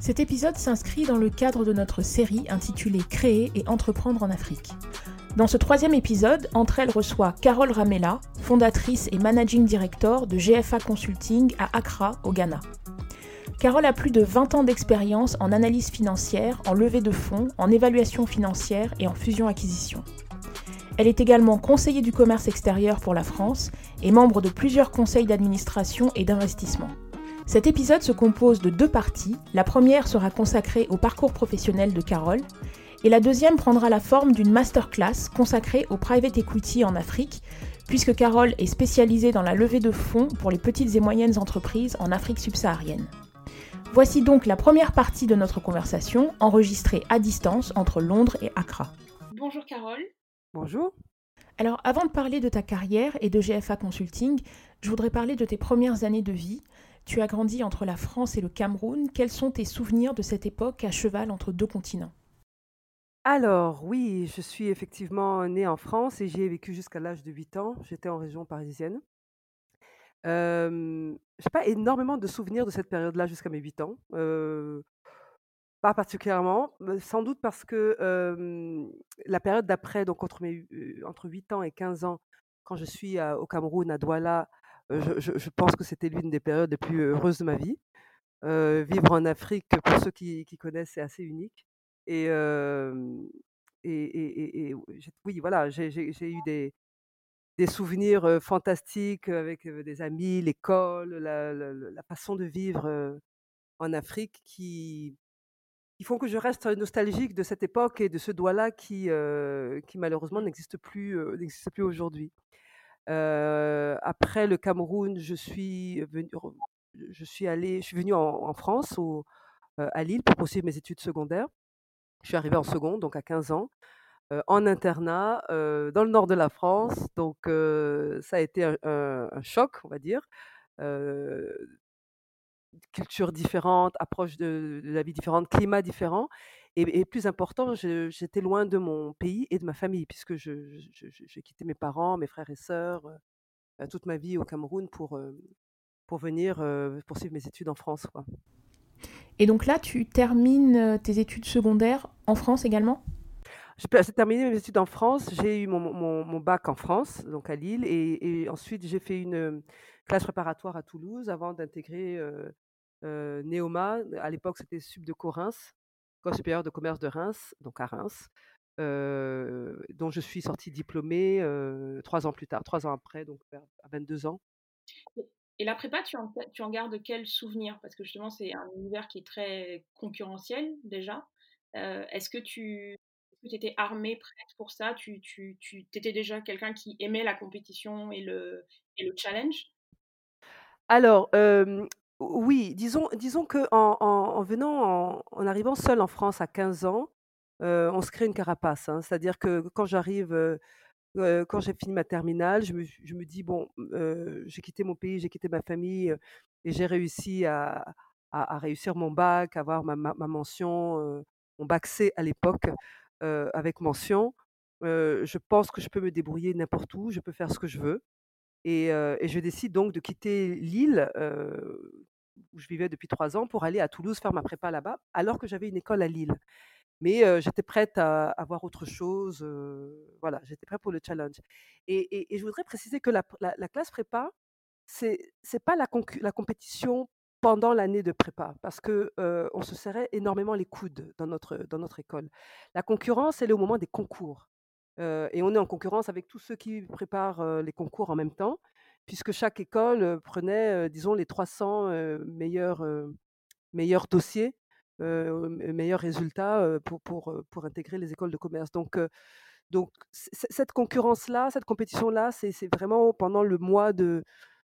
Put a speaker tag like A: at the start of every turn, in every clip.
A: Cet épisode s'inscrit dans le cadre de notre série intitulée Créer et entreprendre en Afrique. Dans ce troisième épisode, entre elles reçoit Carole Ramella, fondatrice et managing director de GFA Consulting à Accra, au Ghana. Carole a plus de 20 ans d'expérience en analyse financière, en levée de fonds, en évaluation financière et en fusion-acquisition. Elle est également conseiller du commerce extérieur pour la France et membre de plusieurs conseils d'administration et d'investissement. Cet épisode se compose de deux parties. La première sera consacrée au parcours professionnel de Carole et la deuxième prendra la forme d'une masterclass consacrée au private equity en Afrique, puisque Carole est spécialisée dans la levée de fonds pour les petites et moyennes entreprises en Afrique subsaharienne. Voici donc la première partie de notre conversation, enregistrée à distance entre Londres et Accra. Bonjour Carole.
B: Bonjour.
A: Alors avant de parler de ta carrière et de GFA Consulting, je voudrais parler de tes premières années de vie. Tu as grandi entre la France et le Cameroun. Quels sont tes souvenirs de cette époque à cheval entre deux continents?
B: Alors, oui, je suis effectivement née en France et j'y ai vécu jusqu'à l'âge de 8 ans. J'étais en région parisienne. Je n'ai pas énormément de souvenirs de cette période-là jusqu'à mes 8 ans. pas particulièrement, sans doute parce que la période d'après, donc entre, mes, entre 8 ans et 15 ans, quand je suis au Cameroun, à Douala, je, pense que c'était l'une des périodes les plus heureuses de ma vie. vivre en Afrique, pour ceux qui, connaissent, c'est assez unique. Et, oui, voilà, j'ai eu des, souvenirs fantastiques avec des amis, l'école, la, façon de vivre en Afrique qui, font que je reste nostalgique de cette époque et de ce doigt-là qui, malheureusement n'existe plus aujourd'hui après le Cameroun, je suis venue, je suis allée, je suis venue en, France, à Lille, pour poursuivre mes études secondaires. Je suis arrivée en seconde, donc à 15 ans, en internat, dans le nord de la France. Donc, ça a été un, choc, on va dire. culture différente, approche de, la vie différente, climat différent. Et, plus important, j'étais loin de mon pays et de ma famille, puisque j'ai quitté mes parents, mes frères et sœurs, euh, toute ma vie au Cameroun pour, euh, pour venir euh, poursuivre mes études en France. Quoi.
A: Et donc là, tu termines tes études secondaires en France également?
B: J'ai terminé mes études en France. J'ai eu mon, mon, bac en France, donc à Lille, et, ensuite j'ai fait une classe préparatoire à Toulouse avant d'intégrer euh, Neoma. À l'époque, c'était Sub de Corinthe, École supérieure de commerce de Reims, donc à Reims, dont je suis sortie diplômée trois ans plus tard, trois ans après, donc à 22 ans.
A: Et la prépa, tu en, tu en gardes quel souvenir? Parce que justement, c'est un univers qui est très concurrentiel déjà. Est-ce que tu étais armée, prête pour ça? Tu, tu, tu étais déjà quelqu'un qui aimait la compétition et le, et le challenge?
B: Alors, oui, disons, disons que en, en, venant, en, arrivant seul en France à 15 ans, on se crée une carapace. Hein. C'est-à-dire que quand j'arrive, quand j'ai fini ma terminale, je me, dis bon, j'ai quitté mon pays, j'ai quitté ma famille et j'ai réussi à, réussir mon bac, à avoir ma, mention, mon bac C à l'époque avec mention. je pense que je peux me débrouiller n'importe où, je peux faire ce que je veux. Et, je décide donc de quitter Lille, où je vivais depuis trois ans, pour aller à Toulouse faire ma prépa là-bas, alors que j'avais une école à Lille. Mais j'étais prête à, à, voir autre chose. voilà, j'étais prête pour le challenge. Et, je voudrais préciser que la, la, classe prépa, c'est n'est pas la, compétition pendant l'année de prépa, parce que on se serrait énormément les coudes dans notre, dans notre école. La concurrence, elle est au moment des concours. et on est en concurrence avec tous ceux qui préparent les concours en même temps puisque chaque école prenait, disons, les 300 meilleurs, meilleurs dossiers, meilleurs résultats pour, pour, pour intégrer les écoles de commerce. Donc, donc cette concurrence-là, cette compétition-là, c'est vraiment pendant le mois de,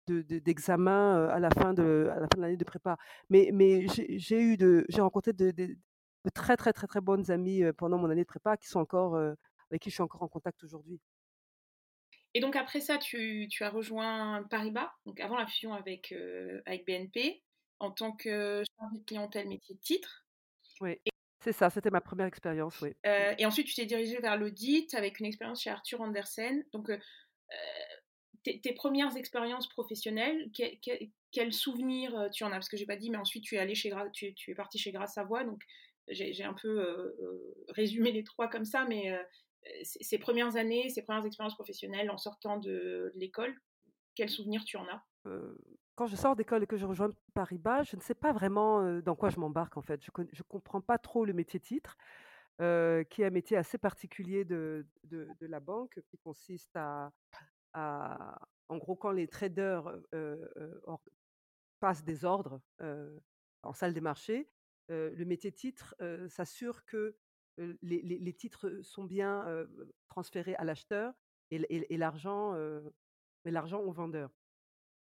B: d'examen à la fin de à la fin de l'année de prépa. Mais, mais j'ai eu de j'ai rencontré de, très, très, très, très bonnes amies, pendant mon année de prépa qui sont encore, avec qui je suis encore en contact aujourd'hui.
A: Et donc après ça, tu tu as rejoint Paribas, donc avant la fusion avec, avec BNP, en tant que chargée de clientèle métier de titre
B: Oui,
A: et
B: c'est ça, c'était ma 1re expérience, oui.
A: Heu, et ensuite tu t'es dirigée vers l'audit avec une expérience chez Arthur Andersen. Donc, heu, tes tes 1res expériences professionnelles, quel quel quels souvenirs, heu, tu en as? Parce que j'ai pas dit, mais ensuite tu es allée chez tu tu es partie chez Savoye, donc j'ai un peu, résumé les 3 comme ça, mais, ces 1res années, ces 1res expériences professionnelles en sortant de l'école, quels souvenirs tu en as?
B: Heu, quand je sors d'école et que je rejoins Paribas, je ne sais pas vraiment, heu, dans quoi je m'embarque en fait. Je je comprends pas trop le métier titre, heu, qui est un métier assez particulier de la banque, qui consiste à en gros, quand les traders, passent des ordres, en salle des marchés, le métier titre, s'assure que, les les les titres sont bien, transférés à l'acheteur et l et et l'argent, l'argent au vendeur.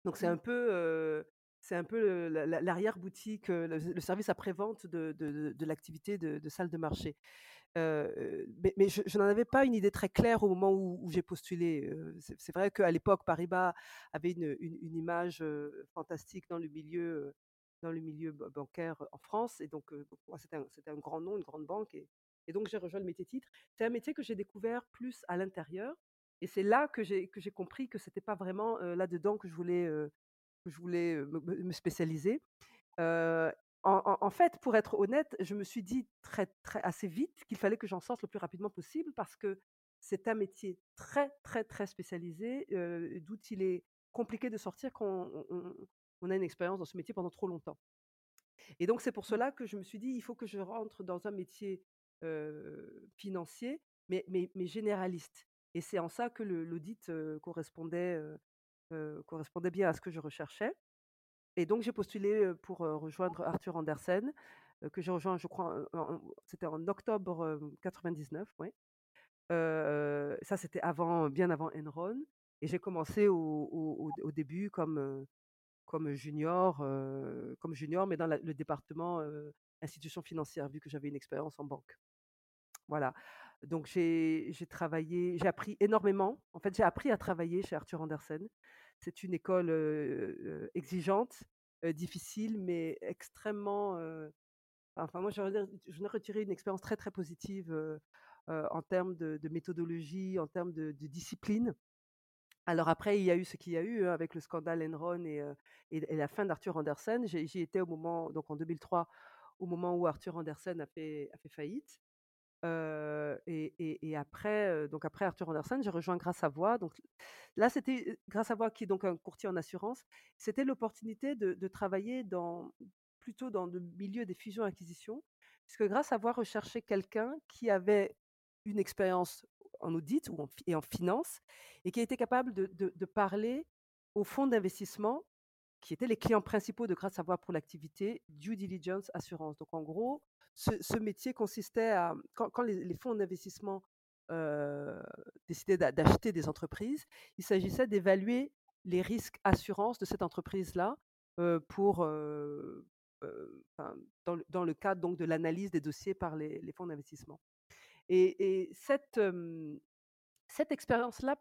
B: Donc c'est un peu, c'est un peu l'arrière-boutique, le le service après-vente de de de de l'activité de de salle de marché. Mais mais je je n'en avais pas une idée très claire au moment où où j'ai postulé, c'est vrai qu'à l'époque, Paribas avait une une une image, fantastique dans le milieu, dans le milieu ban bancaire en France et donc, c'était un grand nom, une grande banque et et donc j'ai rejoint le métier titre. C'est un métier que j'ai découvert plus à l'intérieur et c'est là que j'ai que j'ai compris que c'était pas vraiment, là-dedans que je voulais, que je voulais, me spécialiser. En fait, pour être honnête, je me suis dit très très assez vite qu'il fallait que j'en sorte le plus rapidement possible parce que c'est un métier très, très, très spécialisé, d'où il est compliqué de sortir quand on on on a une expérience dans ce métier pendant trop longtemps. Et donc c'est pour
A: Mmh.
B: cela que je me suis dit: «Il faut que je rentre dans un métier, financier, mais mais généraliste» et c'est en ça que l'audit, correspondait, correspondait bien à ce que je recherchais. Et donc j'ai postulé, pour, rejoindre Arthur Andersen, que j'ai rejoint je crois, c'était en octobre, hem, 99, ouais. Heu, ça c'était avant, bien avant Enron et j'ai commencé au début comme, comme junior, comme junior, mais dans le département, heu, institutions financières, vu que j'avais une expérience en banque. Voilà, donc j'ai travaillé j'ai appris énormément. En fait, j'ai appris à travailler chez Arthur Andersen. C'est une école, exigeante, difficile, mais extrêmement, enfin moi, j'en ai retiré une expérience très, très positive, en termes de méthodologie, en termes de discipline. Alors après, il y a eu ce qu'il y a eu, hein, avec le scandale Enron et et la fin d'Arthur Andersen. J'y étais au moment donc en 2003, au moment où Arthur Andersen a fait a fait faillite. Et après, donc après Arthur Andersen, j'ai rejoint Gras Savoye. Donc là, c'était, heu, Gras Savoye qui est donc un courtier en assurance. C'était l'opportunité de travailler dans plutôt dans le milieu des fusions-acquisitions, puisque Gras Savoye recherchait quelqu'un qui avait une expérience en audit ou en et en finance et qui était capable de de parler aux fonds d'investissement qui étaient les clients principaux de Gras Savoye pour l'activité due diligence assurance. Donc en gros, ce métier consistait à quand les fonds d'investissement, heu, décidaient d'a d'acheter des entreprises, il s'agissait d'évaluer les risques assurance de cette entreprise-là, heu, pour, enfin, dans le cadre donc de l'analyse des dossiers par les fonds d'investissement. Et et cette, cette expérience-là,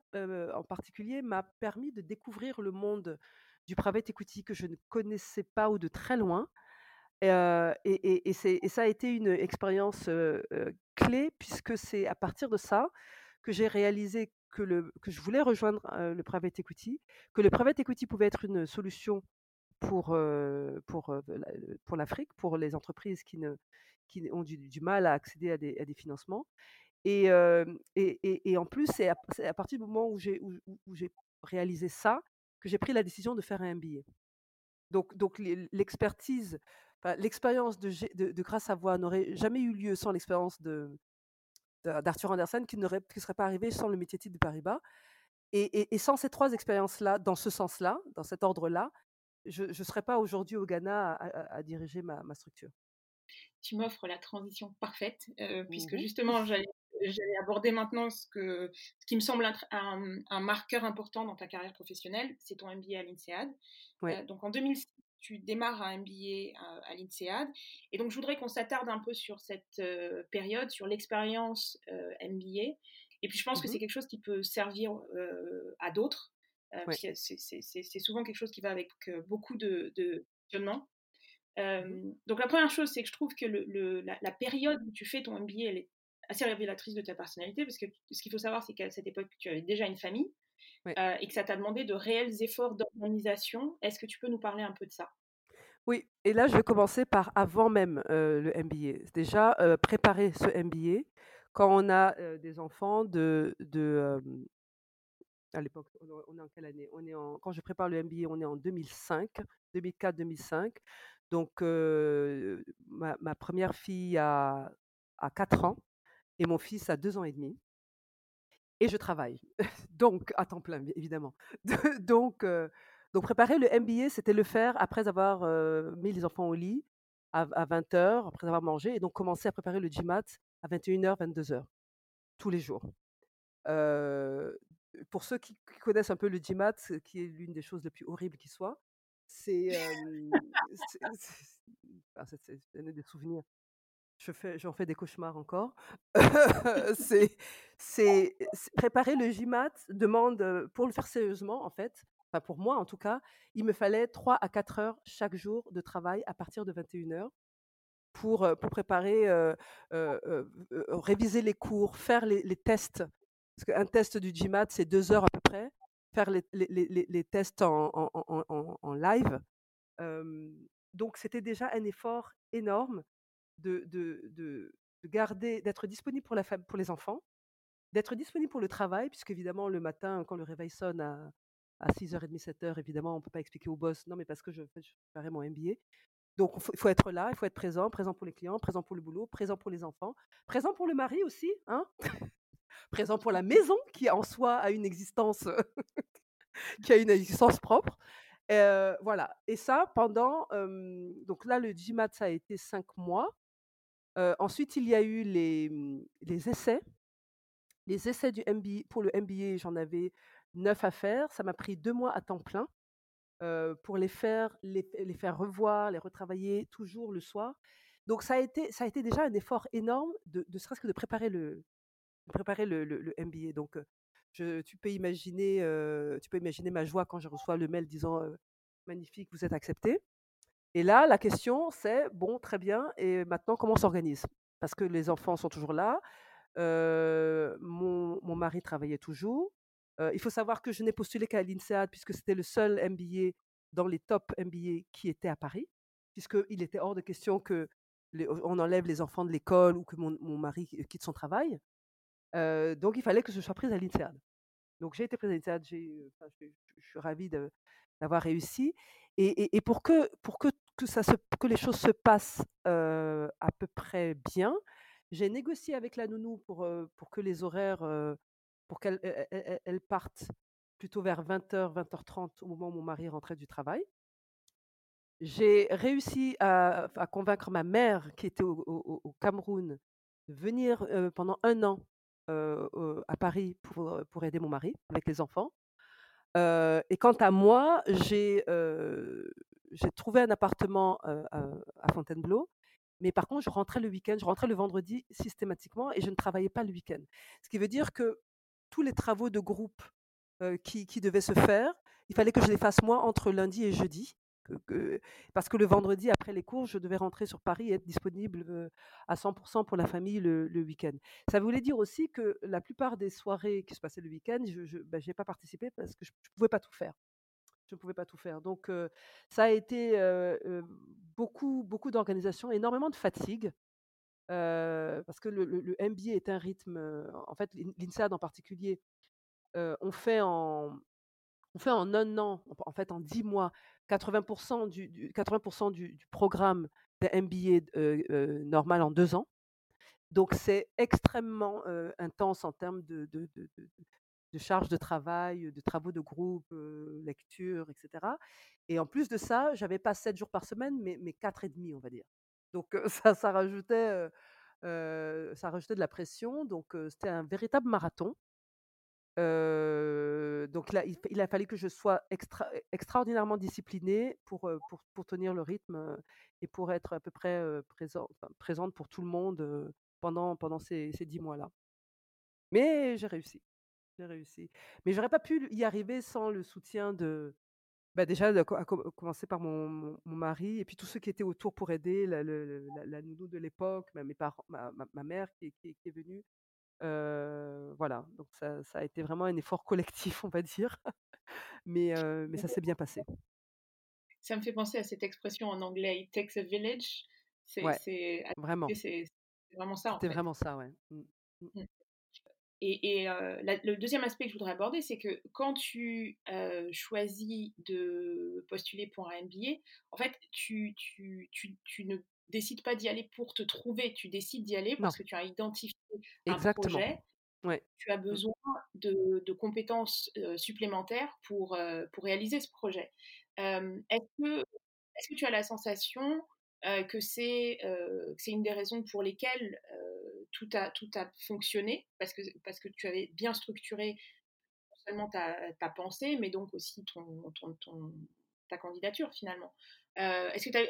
B: en particulier, m'a permis de découvrir le monde du private equity que je ne connaissais pas ou de très loin. Et ça a été une expérience, clé puisque c'est à partir de ça que j'ai réalisé que je voulais rejoindre, le private equity, que le private equity pouvait être une solution pour, l'Afrique, pour les entreprises qui ont du mal à accéder à des financements. Et en plus, c'est à partir du moment où j'ai réalisé ça, que j'ai pris la décision de faire un MBA. Donc donc l'e l'expertise, enfin l'expérience de G de de Gras Savoye n'aurait jamais eu lieu sans l'expérience de d'Arthur Andersen qui qui serait pas arrivé sans le métier de Paribas. Et et et sans ces 3 expériences-là, dans ce sens-là, dans cet ordre-là, je je serais pas aujourd'hui au Ghana à à à diriger ma ma structure.
A: Tu m'offres la transition parfaite, heu,
B: Mmh
A: puisque justement j'allais aborder maintenant ce que ce qui me semble un un marqueur important dans ta carrière professionnelle, c'est ton MBA à l'INSEAD.
B: Ouais.
A: Heu, donc en 2006 tu démarres un MBA à, à l'INSEAD. Et donc, je voudrais qu'on s'attarde un peu sur cette période, sur l'expérience MBA. Et puis, je pense que mmh c'est quelque chose qui peut servir à d'autres. C'est souvent quelque chose qui va avec beaucoup de, de questionnements. Mmh donc, la première chose, c'est que je trouve que le, la, période où tu fais ton MBA, elle est assez révélatrice de ta personnalité, parce que ce qu'il faut savoir, c'est qu'à cette époque, tu avais déjà une famille. Et que ça t'a demandé de réels efforts d'organisation. Est-ce que tu peux nous parler un peu de ça?
B: Oui, et là, je vais commencer par avant même le MBA. Déjà, préparer ce MBA quand on a des enfants de, de à l'époque, on est en quelle année? On est en, quand je prépare le MBA, on est en 2005, 2004-2005. Donc, ma, première fille a, a 4 ans et mon fils a 2 ans et demi. Et je travaille, donc à temps plein, évidemment. donc, donc, préparer le MBA, c'était le faire après avoir mis les enfants au lit à, 20h, après avoir mangé, et donc commencer à préparer le GMAT à 21h, 22h, tous les jours. pour ceux qui, connaissent un peu le GMAT, qui est l'une des choses les plus horribles qui soit, c'est des souvenirs. Je fais, j'en fais des cauchemars encore. c'est, c'est, préparer le GMAT demande, pour le faire sérieusement, en fait, enfin pour moi en tout cas, il me fallait 3 à 4 heures chaque jour de travail à partir de 21 heures pour, pour préparer, réviser les cours, faire les, les tests. Parce qu'un test du GMAT, c'est 2 heures à peu près. Faire les, les, les, les tests en, en, en, en live. donc c'était déjà un effort énorme de, de, de, garder, d'être disponible pour, la pour les enfants, d'être disponible pour le travail, puisque évidemment le matin, quand le réveil sonne à, à 6h30, 7h, évidemment, on ne peut pas expliquer au boss, non, mais parce que je, je ferai mon MBA. Donc, il faut, être là, il faut être présent, présent pour les clients, présent pour le boulot, présent pour les enfants, présent pour le mari aussi, hein présent pour la maison qui en soi a une existence, qui a une existence propre. voilà. Et ça pendant, donc là, le GMAT, ça a été cinq mois ensuite, il y a eu les, mmh, essais. Les essais du MBA, pour le MBA, j'en avais neuf à faire. Ça m'a pris deux mois à temps plein pour les faire, les, faire revoir, les retravailler toujours le soir. Donc ça a été, ça a été déjà un effort énorme de, de serait-ce que de préparer le, préparer le, MBA. Donc je, tu peux imaginer, tu peux imaginer ma joie quand je reçois le mail disant magnifique, vous êtes accepté. Et là, la question, c'est bon, très bien, et maintenant, comment on s'organise? Parce que les enfants sont toujours là, mon, mon, mari travaillait toujours. il faut savoir que je n'ai postulé qu'à l'INSEAD puisque c'était le seul MBA dans les top MBA qui était à Paris, puisqu'il était hors de question que on enlève les enfants de l'école ou que mon, mon, mari quitte son travail. donc, il fallait que je sois prise à l'INSEAD. Donc, j'ai été prise à l'INSEAD, je, suis ravie d'avoir réussi. Et, pour, que, pour que, que, les choses se passent à peu près bien, j'ai négocié avec la nounou pour, pour que les horaires, pour qu'elle elle, partent plutôt vers 20h, 20h30 au moment où mon mari rentrait du travail. J'ai réussi à, convaincre ma mère, qui était au, Cameroun, de venir pendant un an à Paris pour, pour aider mon mari avec les enfants et quant à moi, j'ai trouvé un appartement à Fontainebleau, mais par contre, je rentrais le week-end, je rentrais le vendredi systématiquement et je ne travaillais pas le week-end. Ce qui veut dire que tous les travaux de groupe qui, qui devaient se faire, il fallait que je les fasse moi entre lundi et jeudi parce que le vendredi, après les cours, je devais rentrer sur Paris et être disponible à 100% pour la famille le, week-end. Ça voulait dire aussi que la plupart des soirées qui se passaient le week-end, je n'ai ben, pas participé parce que je ne pouvais pas tout faire. Je ne pouvais pas tout faire. Donc, ça a été beaucoup, beaucoup d'organisation, énormément de fatigue. parce que le, MBA est un rythme, en fait, l'INSEAD en particulier, on fait en, on fait en un an, en fait en dix mois, 80% du, 80 du, du, programme d'un MBA normal en deux ans. Donc c'est extrêmement intense en termes de, de, charge de travail, de travaux de groupe, lecture, etc. Et en plus de ça, j'avais pas sept jours par semaine, mais, quatre et demi, on va dire. Donc ça, ça rajoutait, ça rajoutait de la pression. Donc c'était un véritable marathon. donc il, a fallu que je sois extra, extraordinairement disciplinée pour, tenir le rythme et pour être à peu près présent, présente pour tout le monde pendant, ces dix mois-là. Mais j'ai réussi. J'ai réussi. Mais j'aurais pas pu y arriver sans le soutien de, bah déjà, à commencer par mon, mon, mari et puis tous ceux qui étaient autour pour aider, la, la, nounou de l'époque, mes parents, ma, ma, mère qui, qui, est venue. voilà, donc ça, ça, a été vraiment un effort collectif, on va dire. mais, mais ça s'est bien passé.
C: Ça me fait penser à cette expression en anglais, it takes a village.
B: C'est vraiment.
C: C'est vraiment ça.
B: C'était vraiment ça, ouais. Mmh, mmh.
C: Mmh. Et, le deuxième aspect que je voudrais aborder, c'est que quand tu choisis de postuler pour un MBA, en fait, tu, tu, tu, tu ne décides pas d'y aller pour te trouver, tu décides d'y aller parce que tu as identifié un projet.
B: Ouais.
C: Tu as besoin de, de compétences supplémentaires pour, pour réaliser ce projet. est-ce, que, est-ce que tu as la sensation que c'est une des raisons pour lesquelles tout, a, tout a fonctionné, parce que, parce que tu avais bien structuré non seulement ta, ta pensée, mais donc aussi ton, ta candidature finalement. est-ce que tu as,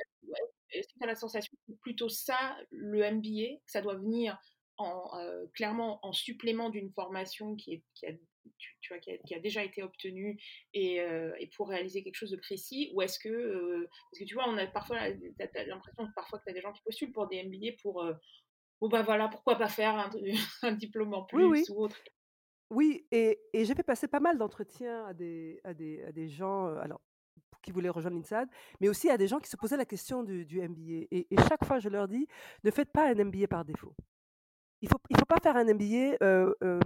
C: as, la sensation que plutôt ça, le MBA, que ça doit venir en, clairement en supplément d'une formation qui, est, qui, a, tu, vois, qui, a, déjà été obtenue et, et, pour réaliser quelque chose de précis Ou est-ce que, parce que tu vois, on a parfois l'impression que parfois que tu as des gens qui postulent pour des MBA pour, bon bah voilà, pourquoi pas faire un, un diplôme en plus
B: oui, oui.
C: ou autre
B: oui, et, et j'ai fait passer pas mal d'entretiens à des, à, des, à des gens, alors, qui voulaient rejoindre l'INSAD, mais aussi à des gens qui se posaient la question du, du MBA. Et, et, chaque fois, je leur dis, ne faites pas un MBA par défaut. Il ne faut, il faut pas faire un MBA euh, euh,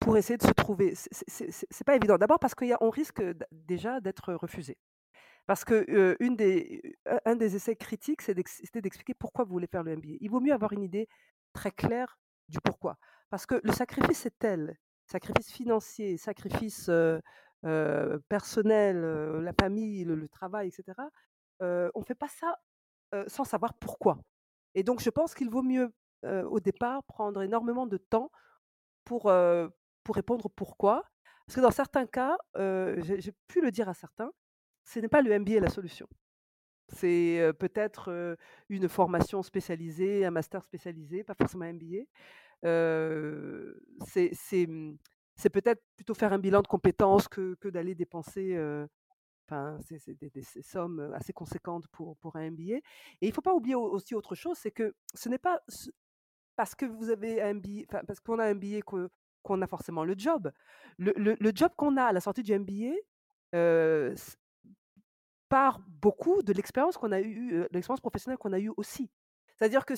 B: pour essayer de se trouver. C'est pas évident. D'abord parce qu'on risque déjà d'être refusé. Parce que une des, un des essais critiques, c'était d'expliquer pourquoi vous voulez faire le MBA. Il vaut mieux avoir une idée très claire du pourquoi. Parce que le sacrifice est tel, sacrifice financier, sacrifice personnel, la famille, le, travail, etc. on ne fait pas ça sans savoir pourquoi. Et donc, je pense qu'il vaut mieux au départ prendre énormément de temps pour, pour répondre pourquoi. Parce que dans certains cas, j'ai pu le dire à certains, ce n'est pas le MBA la solution. C'est peut-être une formation spécialisée, un master spécialisé, pas forcément un MBA. c'est mmh, c'est peut-être plutôt faire un bilan de compétences que, que d'aller dépenser enfin, c'est des, sommes assez conséquentes pour, pour un MBA. Et il ne faut pas oublier aussi autre chose, c'est que ce n'est pas parce que parce qu'on a un MBA qu'on a forcément le job. Le, job qu'on a à la sortie du MBA euh, part beaucoup de l'expérience qu'on a eu, l'expérience professionnelle qu'on a eue aussi. C'est-à-dire que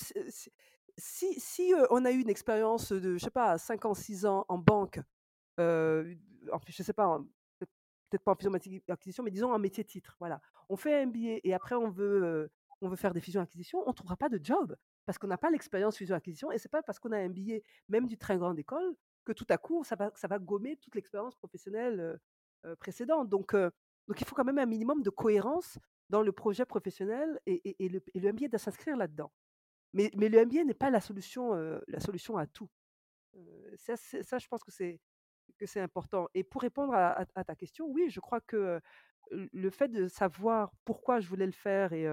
B: si, si on a eu une expérience de, je sais pas, 5 ans, 6 ans en banque, euh, je sais pas, peut-être pas en fusion acquisition, mais disons un métier titre. Voilà. On fait un MBA et après on veut, on veut faire des fusions acquisitions, on ne trouvera pas de job parce qu'on n'a pas l'expérience fusion acquisition et c'est pas parce qu'on a un MBA, même du très grande école, que tout à coup ça va, ça va gommer toute l'expérience professionnelle précédente. Donc, donc il faut quand même un minimum de cohérence dans le projet professionnel et, le, MBA doit s'inscrire là-dedans. Mais, mais, le MBA n'est pas la solution, la solution à tout. ça, je pense que c'est que c'est important. Et pour répondre à, ta question, oui, je crois que le fait de savoir pourquoi je voulais le faire et,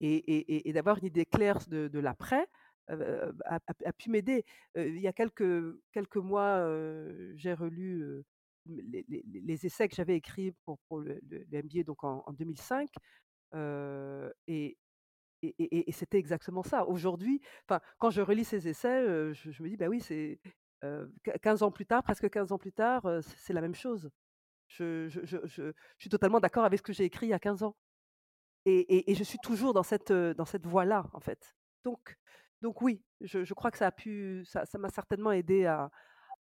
B: et, et, d'avoir une idée claire de l'après a, pu m'aider. il y a quelques, quelques mois, j'ai relu les, essais que j'avais écrits pour, pour le, MBA donc en, 2005. et, et, et, c'était exactement ça. Aujourd'hui, quand je relis ces essais, je, je, me dis, bah oui, c'est 15 ans plus tard, presque 15 ans plus tard, c'est la même chose. Je, suis totalement d'accord avec ce que j'ai écrit il y a 15 ans. Et, je suis toujours dans cette, dans cette voie-là, en fait. Donc, donc oui, je, crois que ça a pu, ça, m'a certainement aidé à,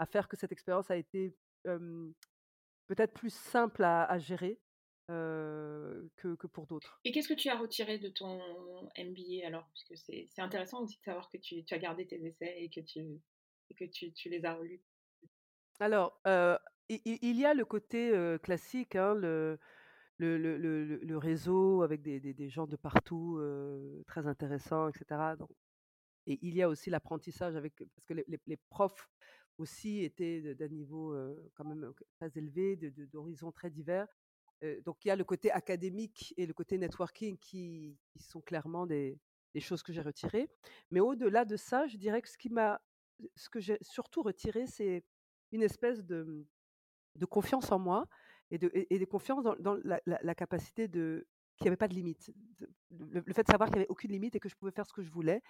B: faire que cette expérience a été peut-être plus simple à, gérer que, pour d'autres.
C: Et qu'est-ce que tu as retiré de ton MBA alors? Parce que c'est intéressant aussi de savoir que tu, tu, as gardé tes essais et que tu, que tu, tu les as relus
B: Alors, euh, il, il, y a le côté classique, hein, le, le, le, le, le, réseau avec des, des, des, gens de partout, euh, très intéressants, etc. Donc, et il y a aussi l'apprentissage avec, parce que les, profs aussi étaient d'un niveau quand même très élevé, d'horizons très divers. donc il y a le côté académique et le côté networking qui, sont clairement des, choses que j'ai retirées. Mais au-delà de ça, je dirais que ce que j'ai surtout retiré, c'est une espèce de, confiance en moi et de, et, de confiance dans, la, capacité de qu'il n'y avait pas de limite. Le, fait de savoir qu'il n'y avait aucune limite et que je pouvais faire ce que je voulais,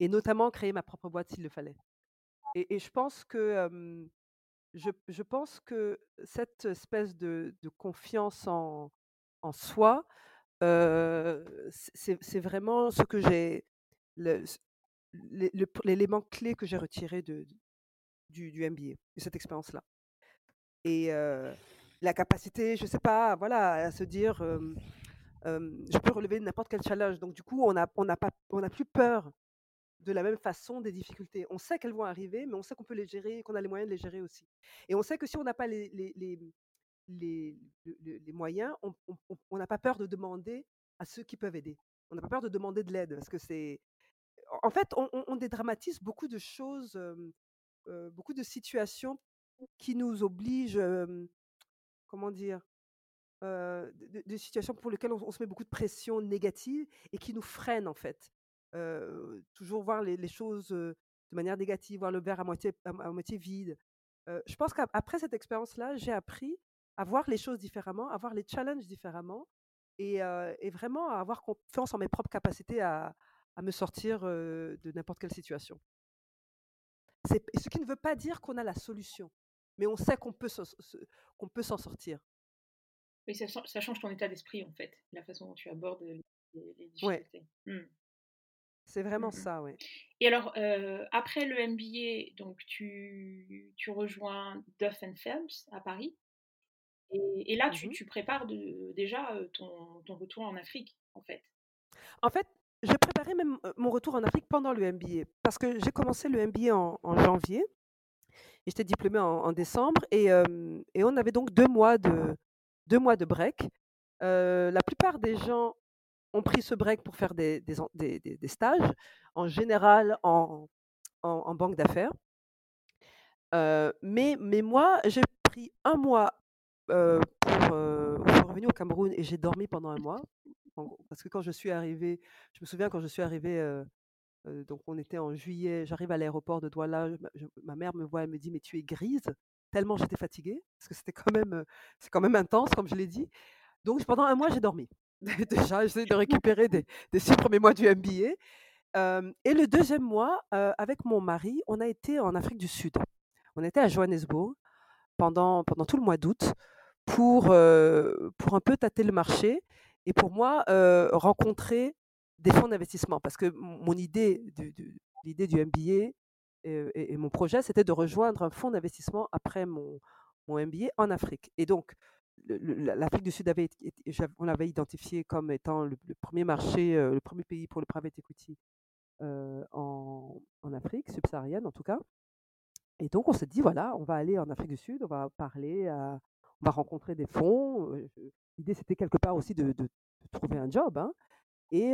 B: et notamment créer ma propre boîte s'il le fallait. Et, je pense que je, pense que cette espèce de, confiance en, soi, c'est vraiment ce que j'ai l'élément clé que j'ai retiré de, du, du MBA, de cette expérience-là. Et la capacité, je ne sais pas, voilà, à se dire, je peux relever n'importe quel challenge. Donc, du coup, on n'a plus peur de la même façon des difficultés. On sait qu'elles vont arriver, mais on sait qu'on peut les gérer, qu'on a les moyens de les gérer aussi. Et on sait que si on n'a pas les, moyens, on n'a pas peur de demander à ceux qui peuvent aider. On n'a pas peur de demander de l'aide parce que c'est. En fait, on, dédramatise beaucoup de choses, beaucoup de situations qui nous obligent, comment dire, des situations pour lesquelles on, se met beaucoup de pression négative et qui nous freinent en fait. toujours voir les, choses de manière négative, voir le verre à moitié, à, moitié vide. je pense qu'après cette expérience-là, j'ai appris à voir les choses différemment, à voir les challenges différemment et, vraiment à avoir confiance en mes propres capacités à, me sortir de n'importe quelle situation. Ce qui ne veut pas dire qu'on a la solution, mais on sait qu'on peut, s'en sortir.
A: Oui, ça, ça, change ton état d'esprit, en fait, la façon dont tu abordes les, difficultés. Mmh.
B: C'est vraiment mmh ça, oui.
A: Et alors, après le MBA, donc tu, tu rejoins Duff Phelps à Paris. Et, là, tu, mmh tu, prépares de, déjà ton, ton, retour en Afrique, en fait.
B: En fait, j'ai préparé même mon retour en Afrique pendant le MBA. Parce que j'ai commencé le MBA en, en janvier. Et j'étais diplômée en, en décembre. Et, et, on avait donc deux mois de, deux mois de break. la plupart des gens ont pris ce break pour faire des, stages, en général en, banque d'affaires. mais, moi, j'ai pris un mois pour. je suis revenue au Cameroun et j'ai dormi pendant un mois. Parce que quand je suis arrivée, je me souviens quand je suis arrivée, donc on était en juillet, j'arrive à l'aéroport de Douala, ma mère me voit, elle me dit Mais tu es grise tellement j'étais fatiguée, parce que c'était quand même, c'est quand même intense, comme je l'ai dit. Donc pendant un mois, j'ai dormi. Déjà, j'essaie de récupérer des, des, six premiers mois du MBA. et le deuxième mois, avec mon mari, on a été en Afrique du Sud. On était à Johannesburg pendant, pendant tout le mois d'août pour, pour un peu tâter le marché et pour moi rencontrer des fonds d'investissement. Parce que mon idée du, l'idée du MBA, et, mon projet, c'était de rejoindre un fonds d'investissement après mon, MBA en Afrique. Et donc, l'Afrique du Sud on l'avait identifié comme étant le, premier marché, le premier pays pour le private equity en, Afrique subsaharienne en tout cas. Et donc on s'est dit voilà, on va aller en Afrique du Sud, on va parler, on va rencontrer des fonds. L'idée c'était quelque part aussi de, trouver un job. Hein. Et,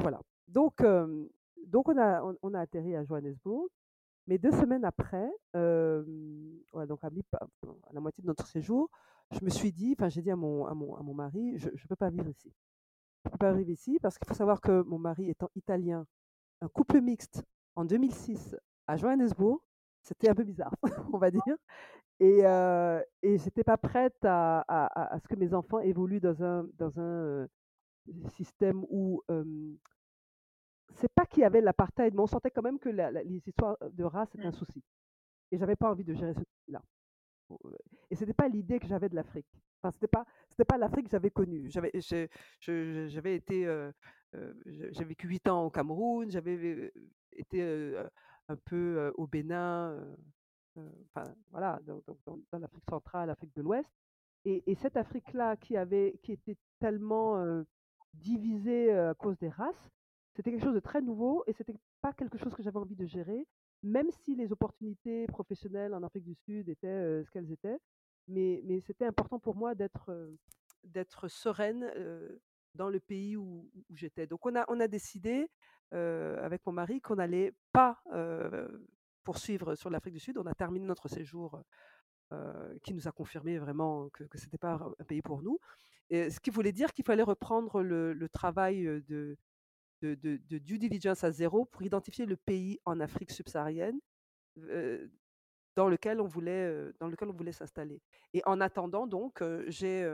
B: voilà. Donc, on a atterri à Johannesburg. Mais deux semaines après, donc à, la moitié de notre séjour, je me suis dit, enfin j'ai dit à mon, à mon, à mon mari, je ne peux pas vivre ici. Je ne peux pas vivre ici parce qu'il faut savoir que mon mari étant italien, un couple mixte en 2006 à Johannesburg, c'était un peu bizarre, on va dire. Et, euh, et j'étais pas prête à, à, à, ce que mes enfants évoluent dans un, dans un système où c'est pas qu'il y avait l'apartheid, mais on sentait quand même que les histoires de race étaient un mmh. souci. Et j'avais pas envie de gérer ce souci-là. Et c'était pas l'idée que j'avais de l'Afrique. Enfin, c'était pas, c'était pas l'Afrique que j'avais connue. J'avais, j'avais été, j'ai vécu huit ans au Cameroun, j'avais été un peu au Bénin, enfin voilà, dans, dans l'Afrique centrale, l'Afrique de l'Ouest. Et, et, cette Afrique-là qui avait, qui était tellement divisée à cause des races, c'était quelque chose de très nouveau et c'était pas quelque chose que j'avais envie de gérer, même si les opportunités professionnelles en Afrique du Sud étaient ce qu'elles étaient. Mais, mais c'était important pour moi d'être sereine dans le pays où, j'étais. Donc on a, on a décidé avec mon mari qu'on n'allait pas poursuivre sur l'Afrique du Sud. On a terminé notre séjour qui nous a confirmé vraiment que, ce n'était pas un pays pour nous. Et ce qui voulait dire qu'il fallait reprendre le, travail de, de, due diligence à zéro pour identifier le pays en Afrique subsaharienne dans lequel on voulait, s'installer. Et en attendant, donc, j'ai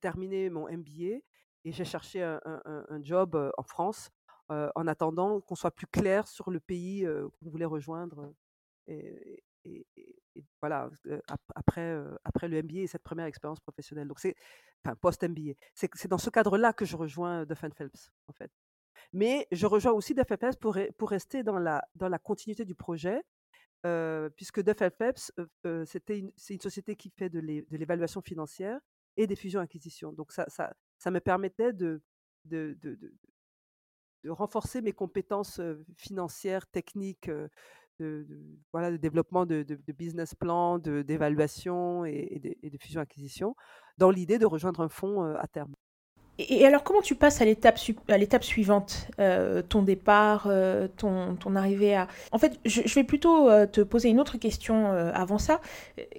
B: terminé mon MBA et j'ai cherché un, job en France en attendant qu'on soit plus clair sur le pays qu'on voulait rejoindre. Voilà, après, après le MBA et cette première expérience professionnelle. Donc, c'est, enfin, post-MBA. C'est, dans ce cadre-là que je rejoins Duff Phelps, en fait. Mais je rejoins aussi Duff Phelps pour, pour rester dans la, dans la continuité du projet, puisque Duff Phelps, c'était c'est une société qui fait de, l'évaluation financière et des fusions-acquisitions. Donc, ça, ça, ça me permettait de, de, de, de renforcer mes compétences financières, techniques, de, voilà, de développement de, business plan, d'évaluation et, et, de, fusion-acquisition, dans l'idée de rejoindre un fonds à terme.
A: Et, alors, comment tu passes à l'étape, suivante Ton départ, ton, ton, arrivée à... En fait, je, vais plutôt te poser une autre question avant ça.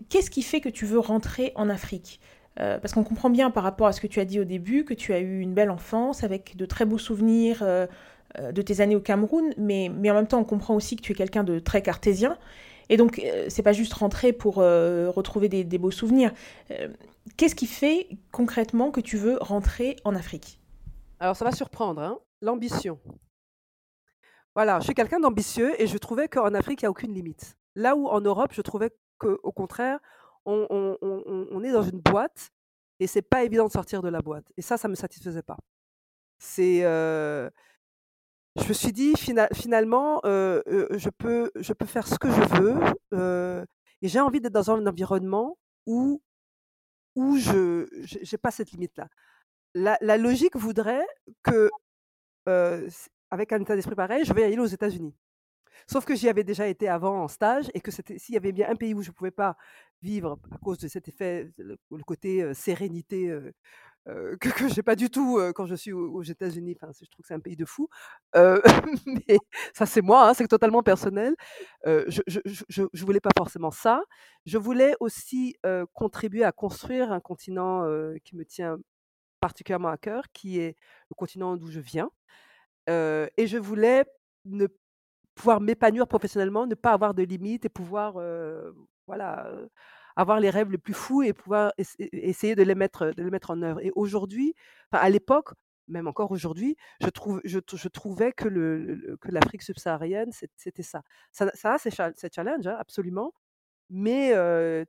A: Qu'est-ce qui fait que tu veux rentrer en Afrique? Parce qu'on comprend bien par rapport à ce que tu as dit au début que tu as eu une belle enfance avec de très beaux souvenirs euh, de tes années au Cameroun, mais, mais en même temps, on comprend aussi que tu es quelqu'un de très cartésien. Et donc, euh, c'est pas juste rentrer pour euh, retrouver des, beaux souvenirs. Qu'est-ce qui fait concrètement que tu veux rentrer en Afrique?
B: Alors, ça va surprendre, hein l'ambition. Voilà, je suis quelqu'un d'ambitieux et je trouvais qu'en Afrique, il n'y a aucune limite. Là où en Europe, je trouvais qu'au contraire, on, est dans une boîte et c'est pas évident de sortir de la boîte. Et ça, ça me satisfaisait pas. C'est je me suis dit finalement, je, peux, je peux faire ce que je veux et j'ai envie d'être dans un environnement où, où je n'ai pas cette limite-là. La, logique voudrait que, avec un état d'esprit pareil, je vais aller aux États-Unis. Sauf que j'y avais déjà été avant en stage et que s'il y avait bien un pays où je ne pouvais pas vivre à cause de cet effet, le, côté sérénité que, je n'ai pas du tout quand je suis aux, États-Unis. Enfin, je trouve que c'est un pays de fous. mais ça, c'est moi, hein, c'est totalement personnel. je ne voulais pas forcément ça. Je voulais aussi contribuer à construire un continent qui me tient particulièrement à cœur, qui est le continent d'où je viens. et je voulais ne pouvoir m'épanouir professionnellement, ne pas avoir de limites et pouvoir voilà, avoir les rêves les plus fous et pouvoir essayer de les mettre, de les mettre en œuvre. Et aujourd'hui, à l'époque, même encore aujourd'hui, je, trouve, je, trouvais que, le, que l'Afrique subsaharienne, c'était ça. Ça, ça a ses, hein, absolument, mais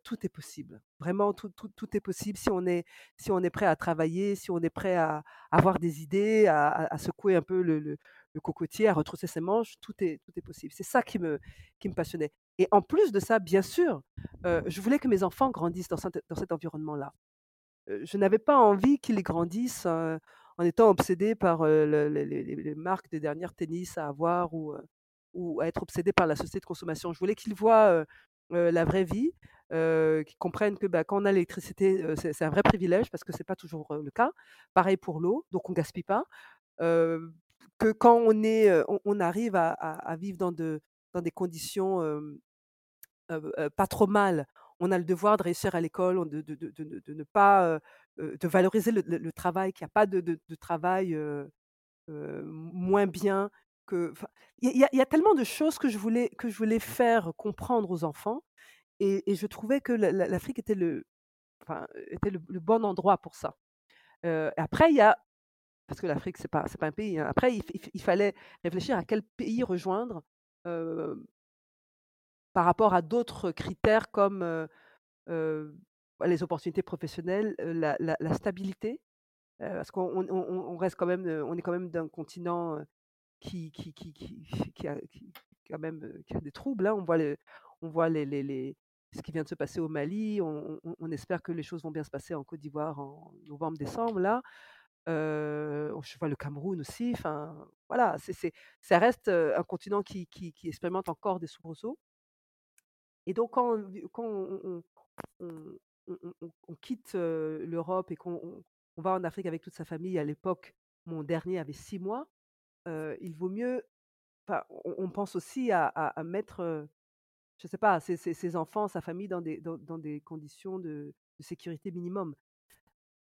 B: tout est possible. Vraiment, tout, tout, tout, est possible si on est, si on est prêt à travailler, si on est prêt à, avoir des idées, à, secouer un peu le, le, cocotier, à retrousser ses manches, tout est, tout est possible. C'est ça qui me, qui me passionnait. Et en plus de ça, bien sûr, je voulais que mes enfants grandissent dans, cet environnement-là. je n'avais pas envie qu'ils grandissent en étant obsédés par les, marques des dernières tennis à avoir ou, à être obsédés par la société de consommation. Je voulais qu'ils voient la vraie vie, qu'ils comprennent que bah, quand on a l'électricité, c'est un vrai privilège parce que ce n'est pas toujours le cas. Pareil pour l'eau, donc on ne gaspille pas. que quand on, est, on, arrive à, vivre dans des conditions pas trop mal, on a le devoir de réussir à l'école, de, ne pas de valoriser le, travail, qu'il n'y a pas de, travail moins bien. Il y, a tellement de choses que je voulais que je voulais faire comprendre aux enfants, et, je trouvais que l'Afrique était le était le, bon endroit pour ça. après, il y a parce que l'Afrique c'est pas c'est pas un pays. Hein, après, il, fallait réfléchir à quel pays rejoindre par rapport à d'autres critères comme les opportunités professionnelles, la, stabilité, parce qu'on reste quand même, on est quand même d'un continent qui, a, quand même, des troubles. Hein. On voit, les, on voit les, les, ce qui vient de se passer au Mali. On, espère que les choses vont bien se passer en Côte d'Ivoire en novembre-décembre. Là, je vois le Cameroun aussi. Enfin, voilà, c'est, ça reste un continent qui, qui, qui expérimente encore des soubresauts. Et donc, quand, on, quitte l'Europe et qu'on va en Afrique avec toute sa famille, à l'époque, mon dernier avait six mois, il vaut mieux on pense aussi à mettre, je sais pas, ses enfants, sa famille dans des conditions de sécurité minimum.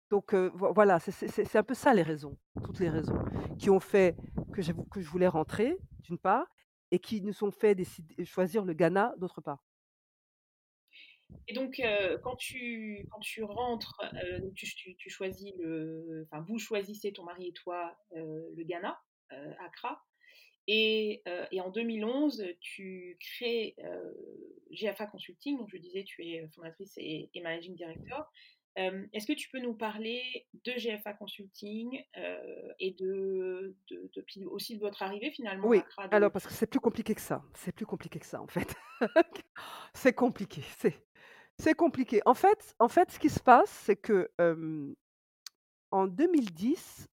B: Donc voilà, c'est un peu ça les raisons, toutes les raisons qui ont fait que vou que je voulais rentrer, d'une part et qui nous ont fait décider choisir le Ghana, d'autre part.
A: Et donc, heu, quand tu quand tu rentres, donc tu tu tu choisis le enfin vous choisissez, ton mari et toi, heu, le Ghana, Accra et et en 2011, tu crées, GFA Consulting, donc je disais, tu es fondatrice et et managing director. Est-ce que tu peux nous parler de GFA Consulting, et de de aussi de votre arrivée finalement à
B: Oui,
A: Accra
B: alors
A: de
B: parce que c'est plus compliqué que ça, c'est plus compliqué que ça en fait. C'est compliqué, c'est c'est compliqué. En fait en fait, ce qui se passe, c'est que, en 2010,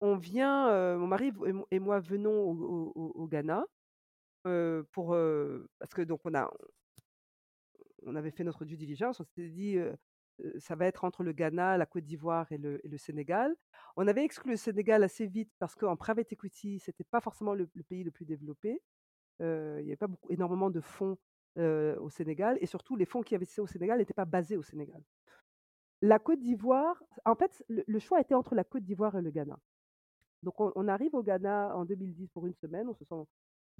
B: on vient, mon mari et mo et moi venons au Ghana, pour, parce que donc on a on avait fait notre due diligence, on s'était dit, heu, ça va être entre le Ghana, la Côte d'Ivoire et le Sénégal. On avait exclu le Sénégal assez vite parce qu'en private equity, c'était pas forcément le pays le plus développé. Il y avait pas beaucoup énormément de fonds, au Sénégal et surtout les fonds qui investissaient au Sénégal n'étaient pas basés au Sénégal. La Côte d'Ivoire, en fait, le choix était entre la Côte d'Ivoire et le Ghana. Donc on arrive au Ghana en 2010 pour une semaine, on se sent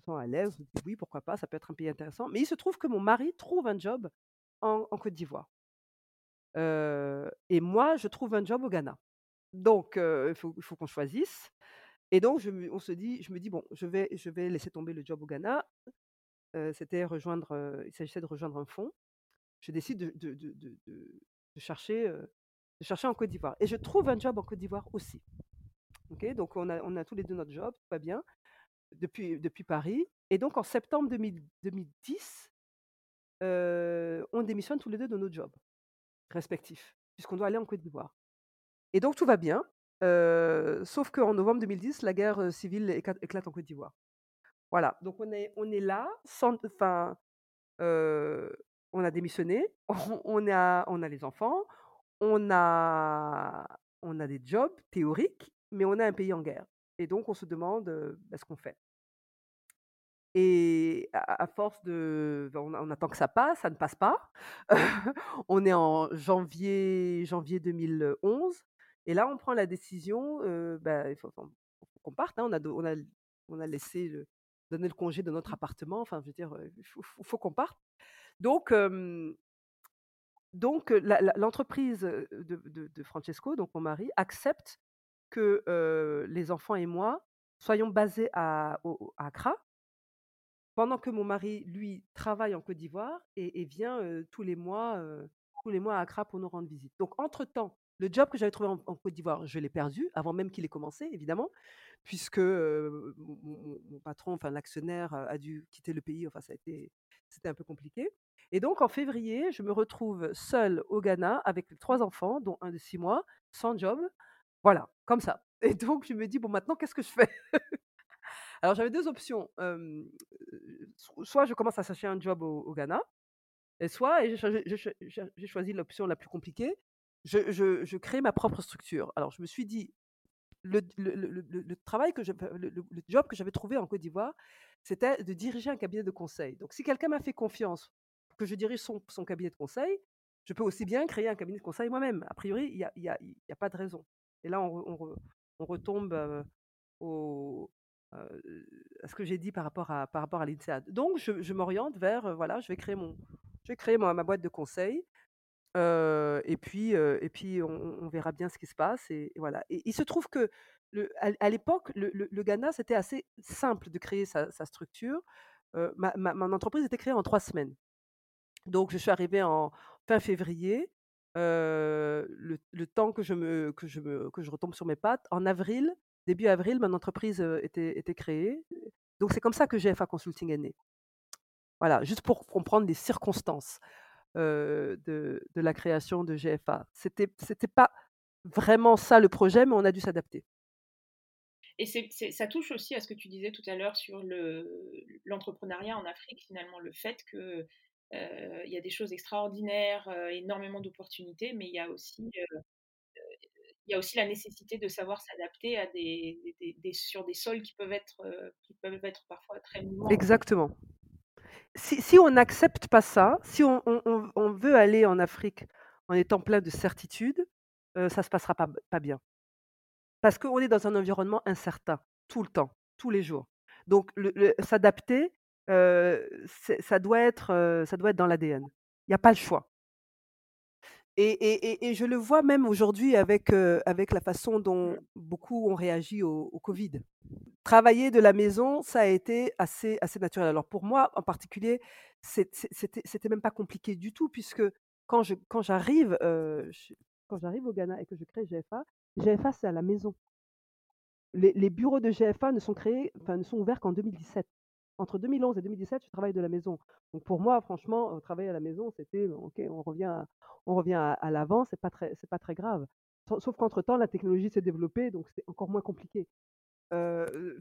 B: à l'aise, on se dit: «Oui, pourquoi pas, ça peut être un pays intéressant». Mais il se trouve que mon mari trouve un job en Côte d'Ivoire. Et moi, je trouve un job au Ghana. Donc il faut qu'on choisisse et donc je on se dit je me dis: «Bon, je vais je vais laisser tomber le job au Ghana». C'était rejoindre, il s'agissait de rejoindre un fonds. Je décide de chercher, de chercher en Côte d'Ivoire et je trouve un job en Côte d'Ivoire aussi. OK? Donc on a on a tous les 2 notre job, tout va bien, depuis depuis Paris et donc en septembre 2000 2010, heu, on démissionne tous les 2 de nos jobs respectifs, puisqu'on doit aller en Côte d'Ivoire et donc tout va bien, sauf qu'en novembre 2010, la guerre, civile éclate en Côte d'Ivoire. Voilà, donc on est on est là sans enfin, heu, on a démissionné, on on a on a les enfants, on a on a des jobs théoriques, mais on a un pays en guerre et donc on se demande, bah, ce qu'on fait et à à force de on on attend que ça passe, ça ne passe pas. On est en janvier janvier 2011 et là, on prend la décision, bah, il faut qu'on parte, hein. On a on a on a laissé le donné le congé de notre appartement, enfin, je veux dire, il faut qu'on parte. Donc donc l'entreprise, de Francesco, donc mon mari, accepte que, les enfants et moi soyons basés à Accra pendant que mon mari, lui, travaille en Côte d'Ivoire et vient, tous les mois, tous les mois à Accra pour nous rendre visite. Donc entre temps, le job que j'avais trouvé en Côte d'Ivoire, je l'ai perdu avant même qu'il ait commencé évidemment, puisque, heu, mon patron, enfin l'actionnaire, heu, a dû quitter le pays, enfin ça a été c'était un peu compliqué. Et donc en février, je me retrouve seule au Ghana avec 3 enfants, dont un de 6 mois, sans job, voilà, comme ça. Et donc je me dis: «Bon maintenant qu'est-ce que je fais?» Alors j'avais 2 options, soit je commence à chercher un job au Ghana et soit j'ai choisi l'option la plus compliquée, je crée ma propre structure. Alors je me suis dit: «Le travail que le job que j'avais trouvé en Côte d'Ivoire, c'était de diriger un cabinet de conseil. Donc si quelqu'un m'a fait confiance que je dirige son cabinet de conseil, je peux aussi bien créer un cabinet de conseil moi-même. A priori, il y a pas de raison» et là on re on re on retombe, heu, au heu, à ce que j'ai dit par rapport à par l'INSEAD. Donc je m'oriente vers, heu, voilà, je vais créer mon je vais créer moi ma boîte de conseil, et puis, et puis on verra bien ce qui se passe et voilà et il se trouve que à l'époque, le Ghana, c'était assez simple de créer sa structure. Ma ma mon entreprise était créée en 3 semaines. Donc je suis arrivée en fin février, le temps que je me que je me que je retombe sur mes pattes, en avril, début avril, mon entreprise, était était créée. Donc c'est comme ça que GFA Consulting est né. Voilà, juste pour comprendre les circonstances, de de la création de GFA. C'était c'était pas vraiment ça le projet, mais on a dû s'adapter.
A: Et ça touche aussi à ce que tu disais tout à l'heure sur le l'entrepreneuriat en Afrique, finalement, le fait que, heu, il y a des choses extraordinaires, heu, énormément d'opportunités, mais il y a aussi, il y a aussi la nécessité de savoir s'adapter à des, des- des- sur des sols qui peuvent être, euh, qui peuvent être parfois très mouvants.
B: Exactement. Si, on n'accepte pas ça, si on, veut aller en Afrique en étant plein de certitude, euh, ça se passera pas, bien. Parce qu'on est dans un environnement incertain, tout le temps, tous les jours. Donc, s'adapter, euh, ça, doit être, euh, ça doit être dans l'ADN. Il n'y a pas le choix. Et, et- et- et je le vois même aujourd'hui avec, euh, avec la façon dont beaucoup ont réagi au, au Covid. Travailler de la maison, ça a été assez, assez naturel. Alors pour moi, en particulier, c'était même pas compliqué du tout, puisque quand j'arrive euh, quand j'arrive au Ghana et que je crée GFA, GFA c'est à la maison. Les, les bureaux de GFA ne sont créés, enfin ne sont ouverts qu'en 2017. Entre 2011 et 2017, je travaille de la maison. Donc pour moi, franchement, euh, travailler à la maison, c'était euh, ok, on revient, à- on revient à, l'avant, c'est pas très, c'est pas très grave. Sa- Sauf qu'entre temps, la technologie s'est développée, donc c'est encore moins compliqué. Euh,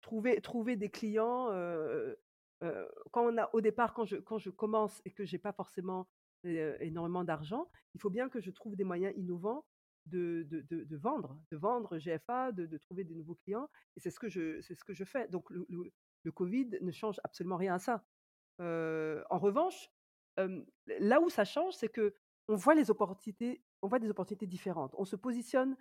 B: trouver, trouver des clients, euh, euh, quand on a, au départ, quand je, quand je commence et que j'ai pas forcément euh, énormément d'argent, il faut bien que je trouve des moyens innovants de, de, de, vendre, de vendre GFA, de, trouver des nouveaux clients. Et c'est ce que je, c'est ce que je fais. Donc le, le, Covid ne change absolument rien à ça. En revanche, là où ça change, c'est que on voit les opportunités, on voit des opportunités différentes. On se positionne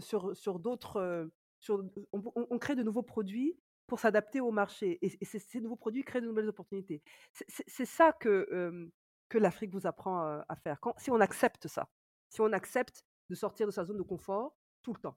B: sur, sur d'autres, sur, on, crée de nouveaux produits pour s'adapter au marché. Et, ces, nouveaux produits créent de nouvelles opportunités. C'est ça que, que l'Afrique vous apprend à faire. Si on accepte ça, si on accepte de sortir de sa zone de confort tout le temps,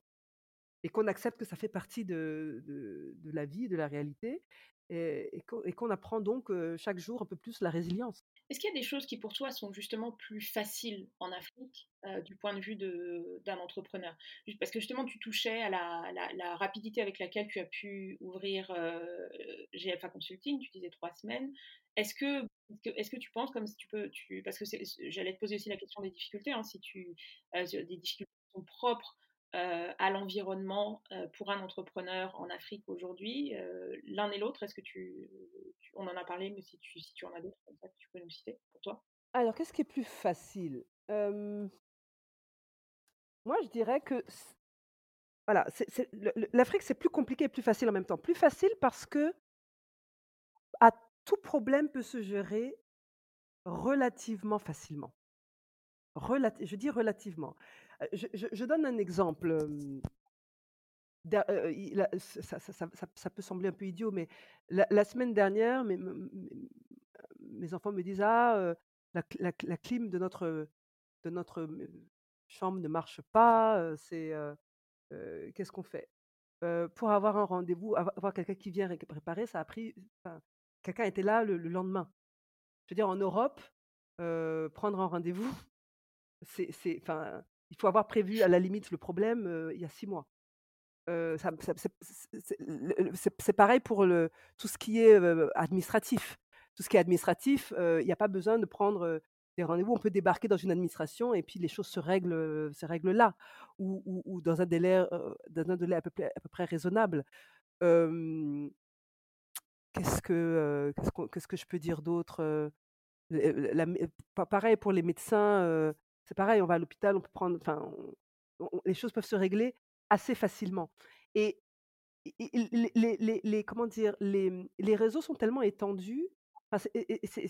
B: et qu'on accepte que ça fait partie de, de, la vie, de la réalité, et, qu'on apprend donc chaque jour un peu plus la résilience.
A: Est-ce qu'il y a des choses qui pour toi sont justement plus faciles en Afrique du point de vue d'un entrepreneur? Parce que justement tu touchais à la rapidité avec laquelle tu as pu ouvrir euh, GFA Consulting, tu disais trois semaines. Est-ce que, est-ce que, tu penses comme si tu peux, parce que j'allais te poser aussi la question des difficultés, hein, si tu, euh, des difficultés sont propres euh, à l'environnement euh, pour un entrepreneur en Afrique aujourd'hui, l'un et l'autre, est-ce que tu, on en a parlé, mais si tu, en as d'autres comme ça tu peux nous citer pour toi?
B: Alors, qu'est-ce qui est plus facile? Moi, je dirais que voilà, l'Afrique, c'est plus compliqué et plus facile en même temps. Plus facile parce que tout problème peut se gérer relativement facilement. Je dis relativement. Euh, Je, donne un exemple. ça, peut sembler un peu idiot, mais la, semaine dernière, mes, enfants me disent Ah, la, cl- la cl- la clim de notre, chambre ne marche pas, c'est qu'est-ce qu'on fait? Pour avoir un rendez-vous, avoir, quelqu'un qui vient ré- réparer, ça a pris. Quelqu'un était là le, le lendemain. Je veux dire, en Europe, euh, prendre un rendez-vous, c'est, il faut avoir prévu à la limite le problème euh, il y a six mois. C'est pareil pour tout ce qui est, heu, administratif. Tout ce qui est administratif, il y a pas besoin de prendre, des rendez-vous. On peut débarquer dans une administration et puis les choses se règlent, là ou dans un délai, à peu près raisonnable. Qu'est-ce que, qu'est-ce que je peux dire d'autre? Pareil pour les médecins, c'est pareil, on va à l'hôpital, on peut prendre enfin, les choses peuvent se régler assez facilement et les les les comment dire? Les, mmh, réseaux sont tellement étendus, c'est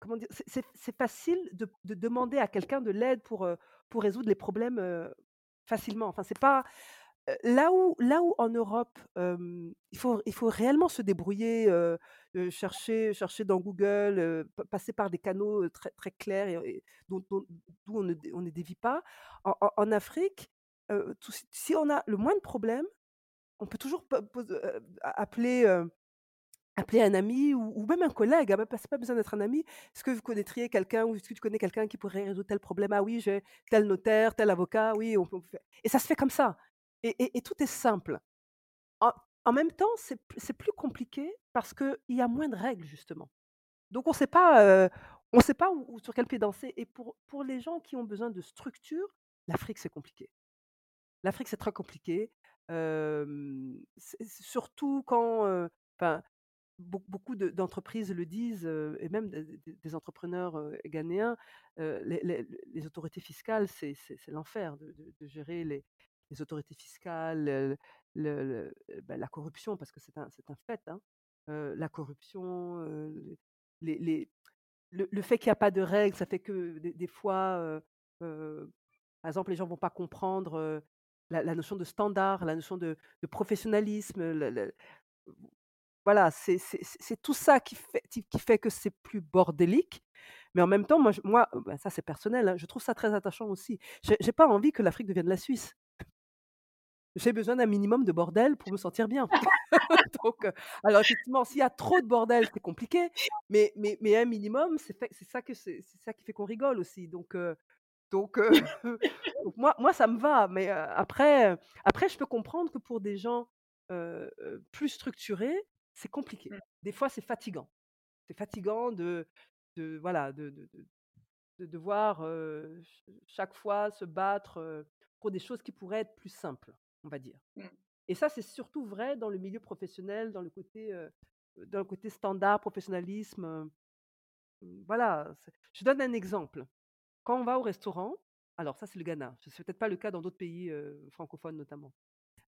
B: comment dire? C'est facile de de demander à quelqu'un de l'aide pour, pour résoudre les problèmes, facilement. Enfin c'est pas, là où là où en Europe, il faut il faut réellement se débrouiller, chercher chercher dans Google, passer par des canaux, très très clairs et et d'où on ne on ne dévie pas. En Afrique, si on a le moindre problème on peut toujours appeler, appeler un ami ou même un collègue, hein, c'est pas besoin d'être un ami. Est-ce que vous connaîtriez quelqu'un ou est-ce que tu connais quelqu'un qui pourrait résoudre tel problème? «Ah oui, j'ai tel notaire, tel avocat, oui, on on peut faire» et ça se fait comme ça et tout est simple. En même temps, c'est plus compliqué parce qu'il y a moins de règles justement. Donc on sait pas, on sait pas sur quel pied danser et pour les gens qui ont besoin de structure, l'Afrique, c'est compliqué. L'Afrique, c'est très compliqué. Surtout quand, enfin beaucoup d'entreprises le disent, et même des, entrepreneurs ghanéens, les, autorités fiscales, c'est l'enfer de, gérer les, autorités fiscales, bah, la corruption, parce que c'est un, un, fait, hein, la corruption, les, le, fait qu'il n'y a pas de règles, ça fait que des, fois, par exemple, les gens ne vont pas comprendre la, notion de standard, la notion de, professionnalisme. voilà, c'est tout ça qui fait, qui fait que c'est plus bordélique. Mais en même temps, moi, moi bah, ça c'est personnel, hein, je trouve ça très attachant aussi. J'ai pas envie que l'Afrique devienne la Suisse. J'ai besoin d'un minimum de bordel pour me sentir bien. Donc, alors effectivement, s'il y a trop de bordel, c'est compliqué. Mais, mais, mais un minimum, c'est ça, que c'est ça qui fait qu'on rigole aussi. Donc, donc, moi, moi, ça me va. Mais après, après, je peux comprendre que pour des gens plus structurés, c'est compliqué. Mmh. Des fois, c'est fatigant. C'est fatigant de, de voilà, de, de, de, devoir chaque fois se battre pour des choses qui pourraient être plus simples, on va dire. Mmh. Et ça, c'est surtout vrai dans le milieu professionnel, dans le côté, dans le côté standard, professionnalisme. voilà. Je donne un exemple. Quand on va au restaurant, alors ça c'est le Ghana, ce n'est peut-être pas le cas dans d'autres pays francophones notamment.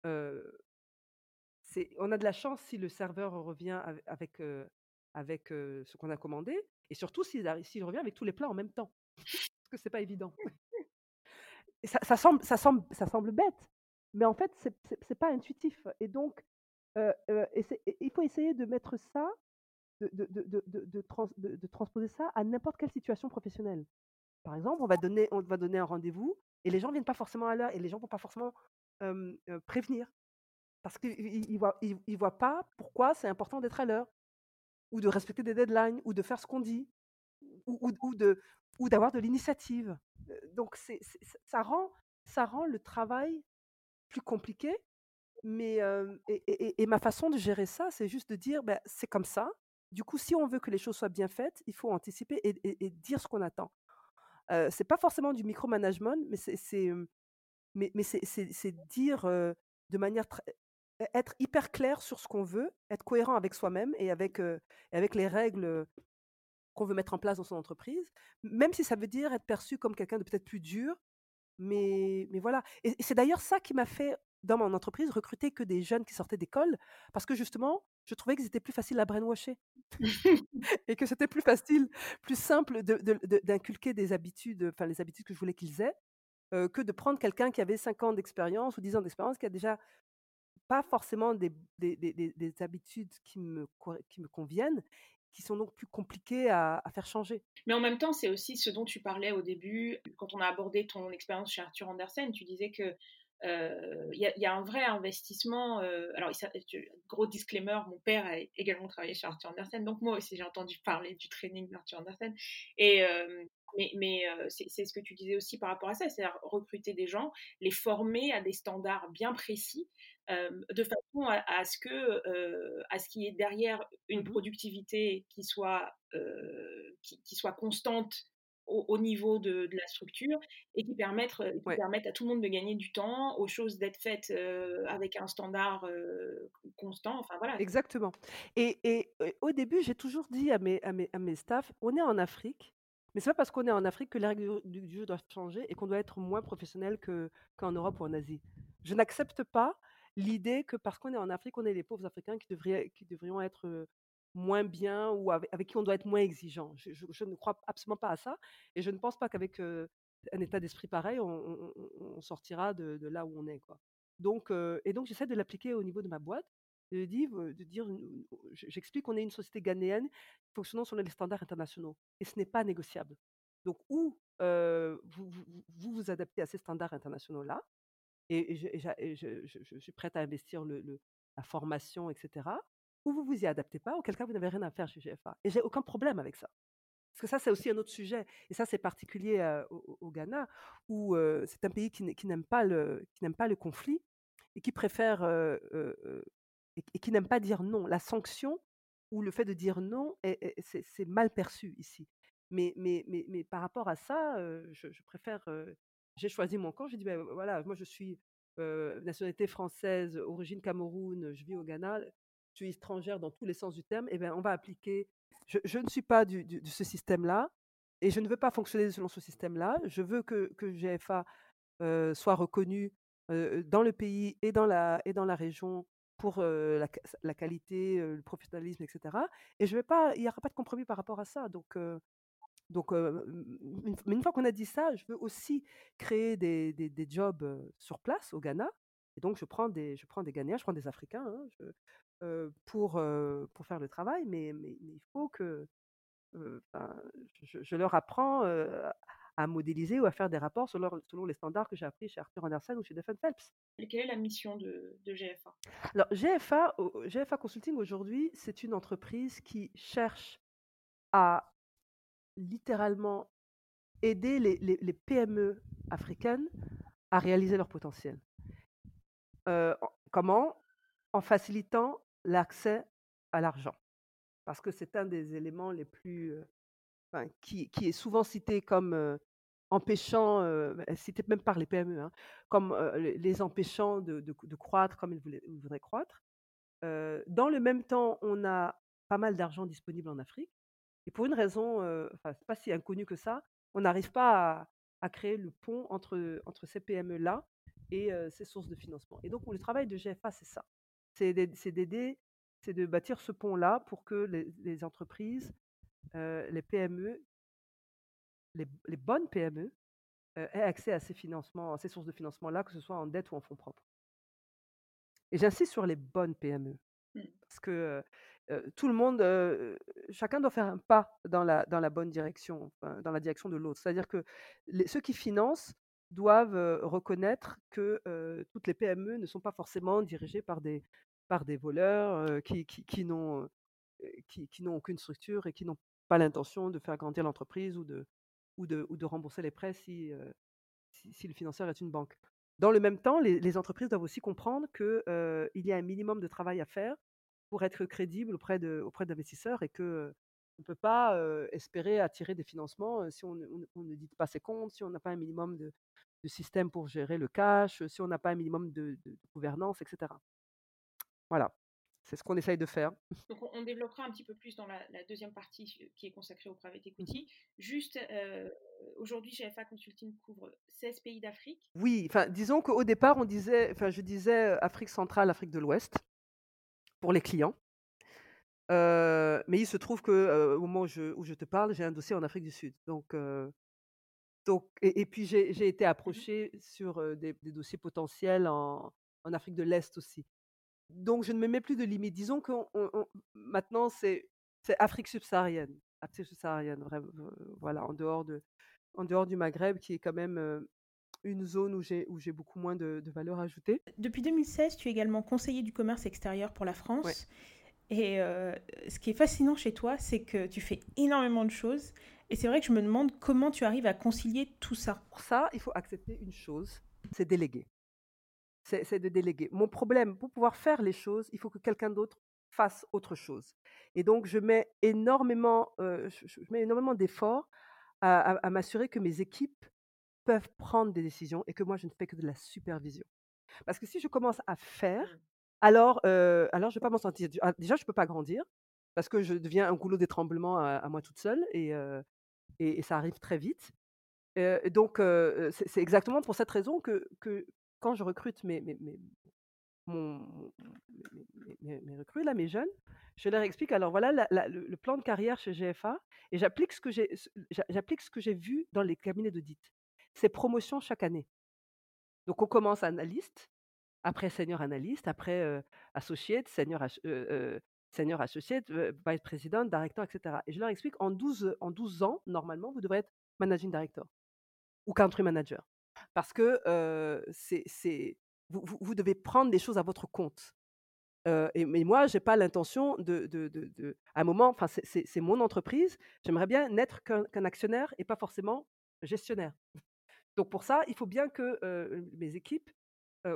B: on a de la chance si le serveur revient avec, avec, ce qu'on a commandé, et surtout s'il, revient avec tous les plats en même temps, parce que c'est pas évident. ça, semble, ça, semble, ça semble bête, mais en fait c'est, n'est pas intuitif. Et donc il faut essayer de mettre ça, de, de transposer ça à n'importe quelle situation professionnelle. Par exemple, on va donner, on va donner un rendez-vous et les gens ne viennent pas forcément à l'heure et les gens ne vont pas forcément prévenir parce qu'ils ne voient, ils, voient pas pourquoi c'est important d'être à l'heure ou de respecter des deadlines ou de faire ce qu'on dit ou, ou, de, ou d'avoir de l'initiative. Donc, c'est, ça, rend, ça rend le travail plus compliqué. Mais et, ma façon de gérer ça, c'est juste de dire, ben, c'est comme ça. Du coup, si on veut que les choses soient bien faites, il faut anticiper et dire ce qu'on attend c'est pas forcément du micromanagement, mais c'est mais, c'est dire de manière e, être hyper clair sur ce qu'on veut, être cohérent avec soi-même et avec, avec les règles qu'on veut mettre en place dans son entreprise, même si ça veut dire être perçu comme quelqu'un de peut-être plus dur. Mais, mais voilà. Et, c'est d'ailleurs ça qui m'a fait, dans mon entreprise, recruter que des jeunes qui sortaient d'école, parce que justement, je trouvais qu'ils étaient plus faciles à brainwasher et que c'était plus facile, plus simple d'inculquer des habitudes, enfin les habitudes que je voulais qu'ils aient, que de prendre quelqu'un qui avait 5 ans d'expérience ou 10 ans d'expérience, qui a déjà pas forcément des, des, des, habitudes qui me, qui me conviennent, qui sont donc plus compliquées à, faire changer.
C: Mais en même temps, c'est aussi ce dont tu parlais au début, quand on a abordé ton expérience chez Arthur Andersen, tu disais que il y, a un vrai investissement. alors, gros disclaimer, mon père a également travaillé chez Arthur Andersen, donc moi aussi j'ai entendu parler du training d'Arthur Andersen. Et, mais, mais c'est ce que tu disais aussi par rapport à ça, c'est-à-dire recruter des gens, les former à des standards bien précis, de façon à, ce que à ce qu'il y ait derrière une mmh productivité qui soit qui, qui, soit constante au, niveau de, la structure et qui permettent, euh, qui à tout le monde de gagner du temps, aux choses d'être faites euh, avec un standard euh, constant. Enfin, voilà.
B: Exactement. Et, et, au début, j'ai toujours dit à mes, à, mes, à mes staffs, on est en Afrique, mais c'est pas parce qu'on est en Afrique que les règles du, jeu doivent changer et qu'on doit être moins professionnel qu'en Europe ou en Asie. Je n'accepte pas l'idée que parce qu'on est en Afrique, on est les pauvres Africains qui, devraient, qui devrions être moins bien ou avec, qui on doit être moins exigeant. Je, ne crois absolument pas à ça et je ne pense pas qu'avec un état d'esprit pareil, on, sortira de, là où on est. Donc, et donc, j'essaie de l'appliquer au niveau de ma boîte, de dire, dire j'explique qu'on est une société ghanéenne fonctionnant selon les standards internationaux et ce n'est pas négociable. Donc, où vous, vous, adaptez à ces standards internationaux-là, et, je, suis prête à investir la formation, etc ou vous vous y adaptez pas, auquel cas vous n'avez rien à faire chez GFA. Et j'ai aucun problème avec ça. Parce que ça, c'est aussi un autre sujet. Et ça, c'est particulier au, Ghana, où c'est un pays qui, n'aime pas, le, pas le conflit et qui préfère et, qui n'aime pas dire non. La sanction ou le fait de dire non, c'est mal perçu ici. Mais, mais, mais, mais, par rapport à ça, je, préfère. j'ai choisi mon camp. J'ai dit, ben, voilà, moi je suis nationalité française, origine Cameroun, je vis au Ghana tu es étrangère dans tous les sens du terme, eh bien, on va appliquer. Je, ne suis pas de ce système-là et je ne veux pas fonctionner selon ce système-là. Je veux que, que GFA soit reconnu dans le pays et dans la, et dans la région pour la, qualité, le professionnalisme, etc. Et je vais pas, il n'y aura pas de compromis par rapport à ça. Donc, donc une, mais une fois qu'on a dit ça, je veux aussi créer des, des, jobs sur place au Ghana. Et donc, je prends des, je prends des Ghanéens, je prends des Africains hein, pour, pour faire le travail, mais, mais, il faut que je, je, leur apprends à modéliser ou à faire des rapports selon, selon les standards que j'ai appris chez Arthur Andersen ou chez Stephen Phelps.
C: Et quelle est la mission de, GFA
B: Alors, GFA, GFA Consulting aujourd'hui, c'est une entreprise qui cherche à littéralement aider les, les, PME africaines à réaliser leur potentiel. Euh, comment? En facilitant l'accès à l'argent. Parce que c'est un des éléments les plus. Euh, enfin, qui, qui, est souvent cité comme euh, empêchant, euh, cité même par les PME, hein, comme les empêchant de, croître comme ils, voulaient, voudraient croître. dans le même temps, on a pas mal d'argent disponible en Afrique. Et pour une raison, enfin, c'est pas si inconnu que ça, on n'arrive pas à, créer le pont entre, entre ces PME-là et ces sources de financement. Et donc, le travail de GFA, c'est ça. C'est d'aider, c'est de bâtir ce pont-là pour que les, les entreprises, les PME les, bonnes PME aient accès à ces financements, à ces sources de financement-là, que ce soit en dette ou en fonds propres. Et j'insiste sur les bonnes PME, mmh. parce que tout le monde, chacun doit faire un pas dans la, dans la bonne direction, dans la direction de l'autre. C'est-à-dire que ceux qui financent doivent reconnaître que toutes les PME ne sont pas forcément dirigées par des, par des voleurs qui, qui, qui n'ont qui, qui aucune structure et qui n'ont pas l'intention de faire grandir l'entreprise ou de, ou de, ou de rembourser les prêts si, si, le financeur est une banque. Dans le même temps, les, entreprises doivent aussi comprendre qu'il il y a un minimum de travail à faire pour être crédible auprès, d'investisseurs et que on ne peut pas espérer attirer des financements si on, ne dit pas ses comptes, si on n'a pas un minimum de, système pour gérer le cash, si on n'a pas un minimum de gouvernance, etc. Voilà. C'est ce qu'on essaye de faire.
C: Donc on, développera un petit peu plus dans la, deuxième partie euh, qui est consacrée au private equity. Juste, euh, aujourd'hui, GFA Consulting couvre 16 pays d'Afrique.
B: Oui, enfin, disons qu'au départ, on disait, enfin, je disais euh, Afrique centrale, Afrique de l'Ouest pour les clients. mais il se trouve que au moment où je, te parle, j'ai un dossier en Afrique du Sud. Donc, donc et, puis j'ai été mmh approché sur des, dossiers potentiels en Afrique de l'Est aussi donc je ne me mets plus de limites. Disons que maintenant c'est Afrique subsaharienne, Afrique subsaharienne, voilà, en dehors de, en dehors du Maghreb, qui est quand même une zone où j'ai où j'ai beaucoup moins de, valeur ajoutée.
A: Depuis 2016, tu es également conseiller du commerce extérieur pour la France. Et ce qui est fascinant chez toi, c'est que tu fais énormément de choses. Et c'est vrai que je me demande comment tu arrives à concilier tout ça.
B: Pour ça, il faut accepter une chose, c'est déléguer c'est de déléguer. Mon problème, pour pouvoir faire les choses, il faut que quelqu'un d'autre fasse autre chose. Et donc, je mets énormément, je, mets énormément d'efforts à, m'assurer que mes équipes peuvent prendre des décisions et que moi, je ne fais que de la supervision. Parce que si je commence à faire, mmh. alors, alors je ne vais pas m'en sentir. Ah, déjà, je ne peux pas grandir parce que je deviens un goulot d'étranglement à, moi toute seule et, et, ça arrive très vite. donc, c'est exactement pour cette raison que, que, quand je recrute mes, mes, mes, recrues, là, mes jeunes, je leur explique alors voilà le, plan de carrière chez GFA et j'applique ce que j'ai, vu dans les cabinets d'audit. C'est promotion chaque année. Donc on commence analyste, après senior analyste, après euh, associate, senior, euh, euh, senior associate, vice président, directeur, etc. Et je leur explique en 12, en 12 ans, normalement, vous devrez être managing director ou country manager. Parce que c'est, vous, vous, devez prendre des choses à votre compte. et, mais moi, je n'ai pas l'intention de, de, de, À un moment, c'est, mon entreprise. J'aimerais bien n'être qu'un, actionnaire et pas forcément gestionnaire. Donc pour ça, il faut bien que mes équipes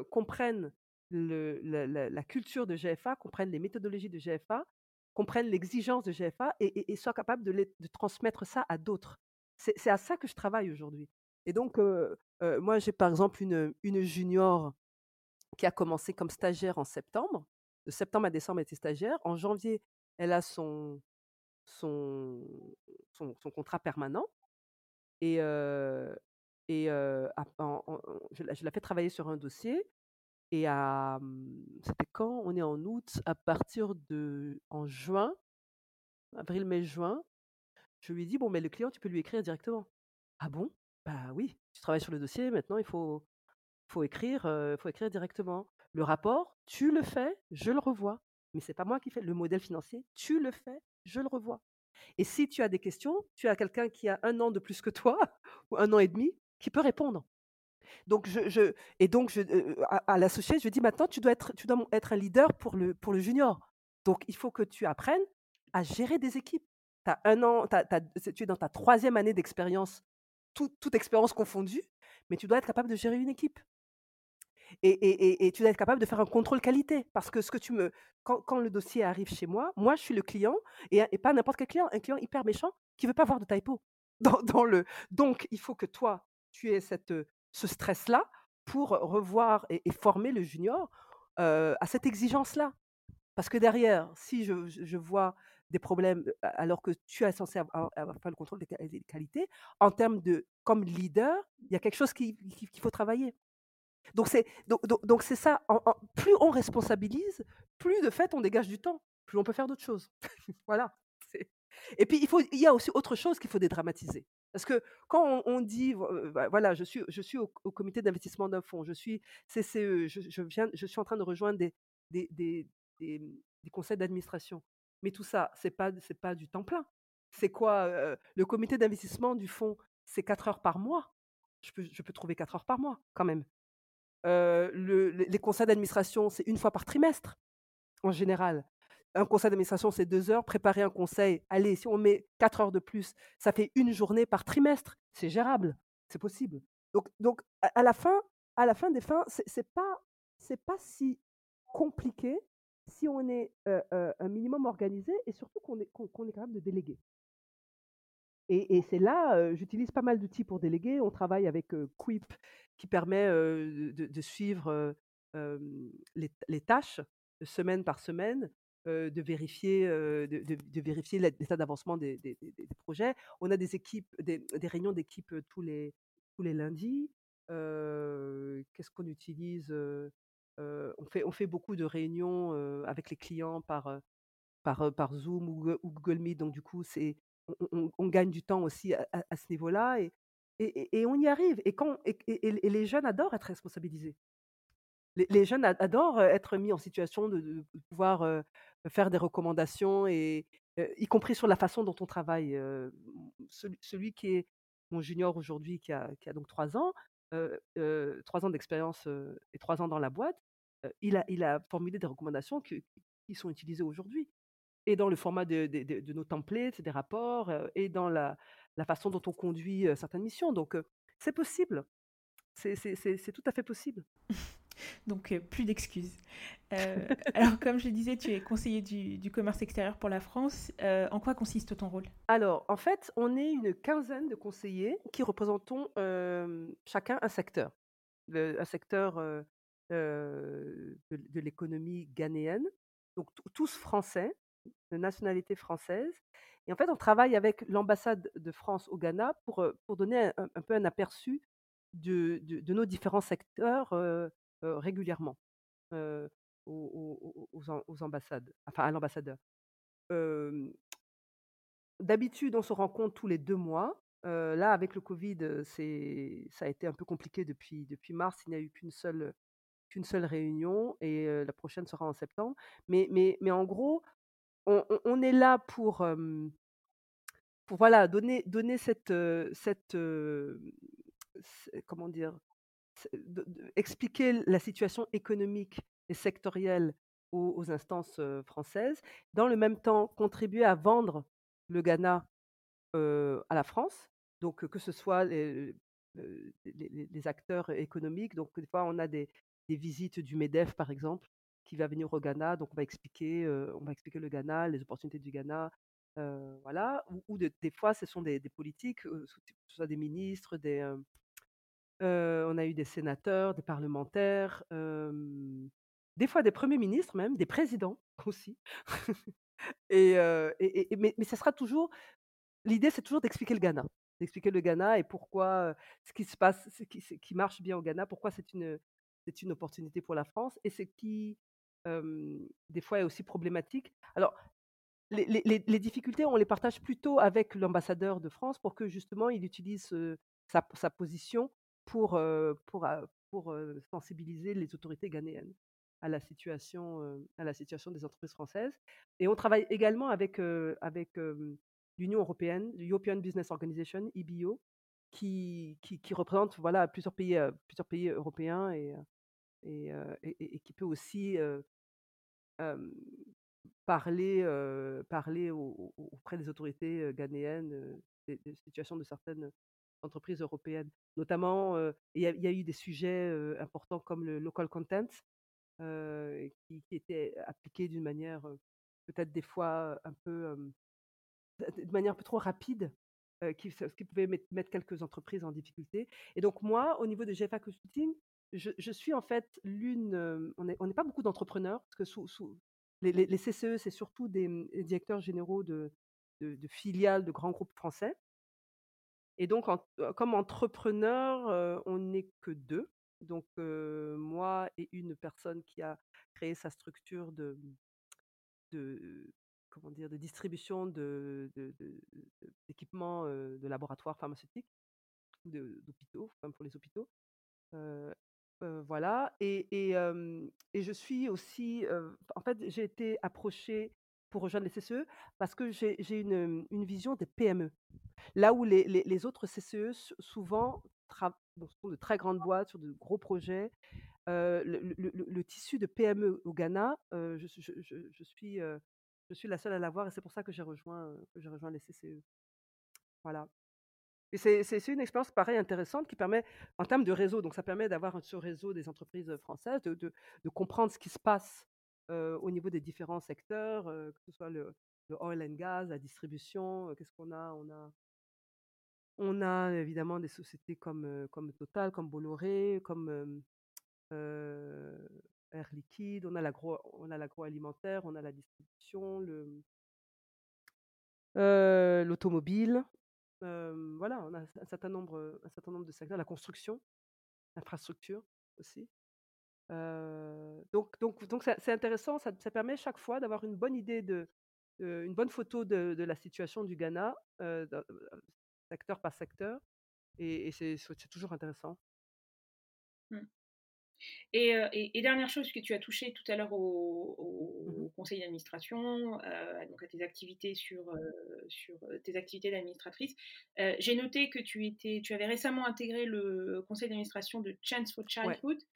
B: comprennent le, la, culture de GFA, comprennent les méthodologies de GFA, comprennent l'exigence de GFA et, et, soient capables de, transmettre ça à d'autres. C'est à ça que je travaille aujourd'hui. Et donc, moi, j'ai par exemple une, une junior qui a commencé comme stagiaire en septembre. de septembre à décembre, elle était stagiaire. En janvier, elle a son son son contrat permanent et et je je la fais travailler sur un dossier et mmh, c'était quand? On est en août, à partir de en juin, avril, mai, juin, je lui dis: «Bon, mais le client, tu peux lui écrire directement». «Ah bon?» «Bah oui, tu travailles sur le dossier, maintenant il faut faut écrire, faut écrire directement. Le rapport, tu le fais, je le revois, mais c'est pas moi qui fais. Le modèle financier, tu le fais, je le revois et si tu as des questions, tu as quelqu'un qui a un an de plus que toi ou un an et demi qui peut répondre». Donc je et donc je, à l'associé, je dis: «Maintenant, tu dois être tu dois être un leader pour le pour le junior. Donc il faut que tu apprennes à gérer des équipes. As 1 an, as tu es dans ta troisième année d'expérience, toute expérience confondue, mais tu dois être capable de gérer une équipe et et et tu dois être capable de faire un contrôle qualité parce que ce que tu me quand le dossier arrive chez moi, moi je suis le client et pas n'importe quel client, un client hyper méchant qui veut pas voir de typo dans le donc il faut que toi, tu aies cette, heu, ce stress-là pour revoir et former le junior, heu, à cette exigence-là. Parce que derrière, si je je vois des problèmes, alors que tu es censé avoir avoir le contrôle des qua des qualités, en termes de comme leader, il y a quelque chose qui qui qu'il faut travailler. Donc c'est donc donc donc ça, plus on responsabilise, plus de fait on dégage du temps, plus on peut faire d'autres choses. Voilà, et puis il faut il y a aussi autre chose qu'il faut dédramatiser. Parce que quand on dit, bah, voilà, je suis je suis au comité d'investissement d'un fonds, je suis CCE, je je viens je suis en train de rejoindre des des des des conseils d'administration. Mais tout ça, c'est pas pas du temps plein. C'est quoi, le comité d'investissement du fonds, c'est 4 heures par mois. Je peux je peux trouver 4 heures par mois quand même. Les conseils d'administration, c'est une fois par trimestre, en général. Un conseil d'administration, c'est 2 heures. Préparer un conseil, allez, si on met 4 heures de plus, ça fait une journée par trimestre. C'est gérable, c'est possible. Donc donc à la fin à la fin des fins, c'est c'est pas pas si compliqué si on est, un minimum organisé et surtout qu'on est capable de déléguer. Et c'est là, j'utilise pas mal d'outils pour déléguer. On travaille avec, Quip qui permet, de suivre, les les tâches semaine par semaine, de vérifier, de vérifier l'é l'état d'avancement des projets. On a des des réunions d'équipe, tous les tous les lundis. Qu'est-ce qu'on utilise, Heu, on fait on fait beaucoup de réunions, heu, avec les clients par, heu, par, par Zoom ou Google Meet donc du coup c'est on gagne du temps aussi à ce niveau-là et et on y arrive et quand et les jeunes adorent être responsabilisés. Les jeunes ad adorent, être mis en situation de pouvoir, faire des recommandations et y compris sur la façon dont on travaille, celui celui qui est mon junior aujourd'hui qui a qui a donc 3 ans, 3 ans d'expérience, et 3 ans dans la boîte, il a formulé des recommandations qui sont utilisées aujourd'hui et dans le format de nos templates, des rapports, et dans la façon dont on conduit, certaines missions donc c'est possible. C'est tout à fait possible.
A: Donc, heu, plus d'excuses. Heu, alors comme je disais, tu es conseiller du commerce extérieur pour la France. Heu, en quoi consiste ton rôle?
B: Alors, en fait, on est une quinzaine de conseillers qui représentons, chacun un secteur. Un secteur, de l'économie ghanéenne, donc tous français, de nationalité française et en fait, on travaille avec l'ambassade de France au Ghana pour, pour donner un peu un aperçu de de nos différents secteurs, régulièrement, heu, aux aux aux aux am aux ambassades, enfin à l'ambassadeur. D'habitude, on se rencontre tous les 2 mois. Heu, là, avec le covid, ça a été un peu compliqué depuis depuis mars. Il n'y a eu qu'une seule, qu'une seule réunion et la prochaine sera en septembre. Mais mais mais en gros, on on est là pour, pour voilà, donner donner cette, cette, comment dire? Expliquer la situation économique et sectorielle aux instances, françaises. Dans le même temps, contribuer à vendre le Ghana, à la France. Donc, que ce soit les, acteurs économiques. Donc des fois, on a des visites du MEDEF, par exemple, qui va venir au Ghana. Donc on va expliquer, on va expliquer le Ghana, les opportunités du Ghana, voilà. Ou ou de des fois, ce sont des des politiques, ce soit des ministres, des, On a eu des sénateurs, des parlementaires, des fois des premiers ministres même, des présidents aussi. et, mais, mais ça sera toujours, l'idée c'est toujours d'expliquer le Ghana, d'expliquer le Ghana et pourquoi ce qui se passe, ce qui, marche bien au Ghana, pourquoi c'est une, c'est une opportunité pour la France et ce qui, des fois, est aussi problématique. Alors, les, difficultés, on les partage plutôt avec l'ambassadeur de France pour que justement il utilise sa, position pour, pour, pour sensibiliser les autorités ghanéennes à la situation, à la situation des entreprises françaises. Et on travaille également avec, avec l'Union européenne, l'European Business Organization, EBO, qui, qui, représente voilà, plusieurs, pays, plusieurs pays européens et, et, et, qui peut aussi parler, parler auprès des autorités ghanéennes des, situations de certaines entreprises européennes. Notamment, il y, a eu des sujets importants comme le local content, qui, qui étaient appliqués d'une manière peut-être des fois un peu, de manière un peu trop rapide, qui, ce qui pouvait mettre, quelques entreprises en difficulté. Et donc moi, au niveau de GFA Consulting, je, suis en fait l'une, on n'est pas beaucoup d'entrepreneurs, parce que sous, les, CCE, c'est surtout des, directeurs généraux de, filiales de grands groupes français. Et donc, comme entrepreneur, on n'est que deux. Donc, moi et une personne qui a créé sa structure de, de comment dire, de distribution d'équipements de, de, laboratoires pharmaceutiques d'hôpitaux, enfin pour les hôpitaux. voilà. Et, et, et, je suis aussi, en fait, j'ai été approchée pour rejoindre les CCE parce que j'ai une, vision des PME. Là où les, les, autres CCE souvent sont de très grandes boîtes sur de gros projets, le, tissu de PME au Ghana, je, suis, je suis la seule à l'avoir et c'est pour ça que j'ai rejoint, j'ai rejoint les CCE. Voilà. Et c'est une expérience pareil intéressante qui permet, en termes de réseau, donc ça permet d'avoir ce réseau des entreprises françaises, de, de comprendre ce qui se passe au niveau des différents secteurs, que ce soit le, oil and gas, la distribution, qu'est-ce qu'on a? On a on a évidemment des sociétés comme, comme Total, comme Bolloré, comme Air Liquide, on a l'agroalimentaire, on a la distribution, le, l'automobile. voilà, on a un certain, nombre, un certain nombre de secteurs, la construction, l'infrastructure aussi. Donc, donc, donc c'est intéressant, ça, ça, permet chaque fois d'avoir une bonne idée de, une bonne photo de, de, la situation du Ghana, secteur par secteur. Et, et c'est toujours intéressant.
C: Mmh. Et, et, et, dernière chose que tu as touché tout à l'heure au, au, mmh conseil d'administration, euh, donc à tes activités sur, euh, sur tes activités d'administratrice, euh, j'ai noté que tu étais, tu avais récemment intégré le conseil d'administration de Chance for Childhood. Ouais.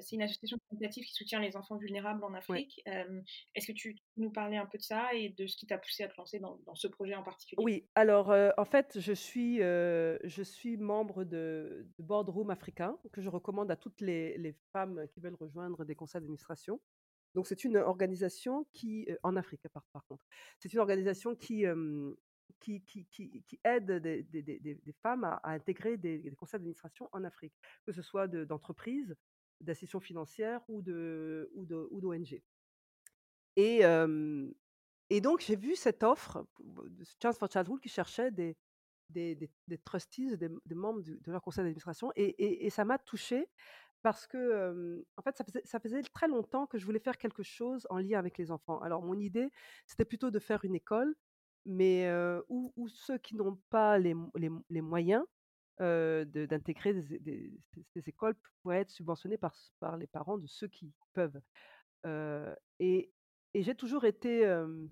C: C'est une association caritative qui soutient les enfants vulnérables en Afrique. Euh, Est-ce que tu peux nous parler un peu de ça et de ce qui t'a poussé à te lancer dans, dans, ce projet en particulier?
B: Oui, alors euh, en fait, je suis, euh, je suis membre de, de, Boardroom africain que je recommande à toutes les, les femmes qui veulent rejoindre des conseils d'administration. Donc c'est une organisation qui, en Afrique par, par contre, c'est une organisation qui, qui, qui, qui, qui, aide des, des, des, des femmes à, à intégrer des, conseils d'administration en Afrique, que ce soit d'entreprises, d'institutions financières ou d'ONG. Et donc j'ai vu cette offre de Chance for Childhood qui cherchait des trustees, des, membres de, leur conseil d'administration, et, ça m'a touchée parce que en fait ça faisait, très longtemps que je voulais faire quelque chose en lien avec les enfants. Alors mon idée c'était plutôt de faire une école, mais où, ceux qui n'ont pas les moyens euh, d'intégrer des, écoles pourraient être subventionnées par, les parents de ceux qui peuvent. Euh, et, et j'ai toujours été... Euh,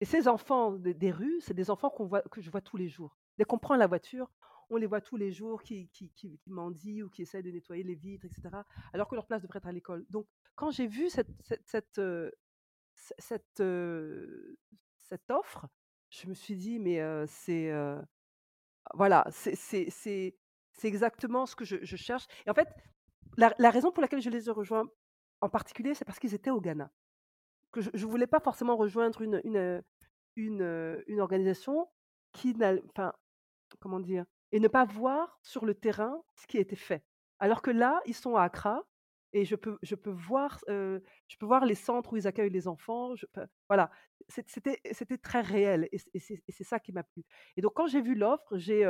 B: et ces enfants des, rues, c'est des enfants que je vois tous les jours. Dès qu'on prend la voiture, on les voit tous les jours qui, qui, qui, mendient ou qui essaient de nettoyer les vitres, etc. Alors que leur place devrait être à l'école. Donc, quand j'ai vu cette, cette, cette, cette, offre, je me suis dit, mais c'est voilà, c'est exactement ce que je, cherche. Et en fait, la, raison pour laquelle je les ai rejoints en particulier, c'est parce qu'ils étaient au Ghana. Que je ne voulais pas forcément rejoindre une, une, une, une organisation qui n'a. Enfin, comment dire Et ne pas voir sur le terrain ce qui a été fait. Alors que là, ils sont à Accra et je peux, je peux voir, je peux voir les centres où ils accueillent les enfants. voilà, c'était, très réel et, c'est ça qui m'a plu. Et donc quand j'ai vu l'offre, j'ai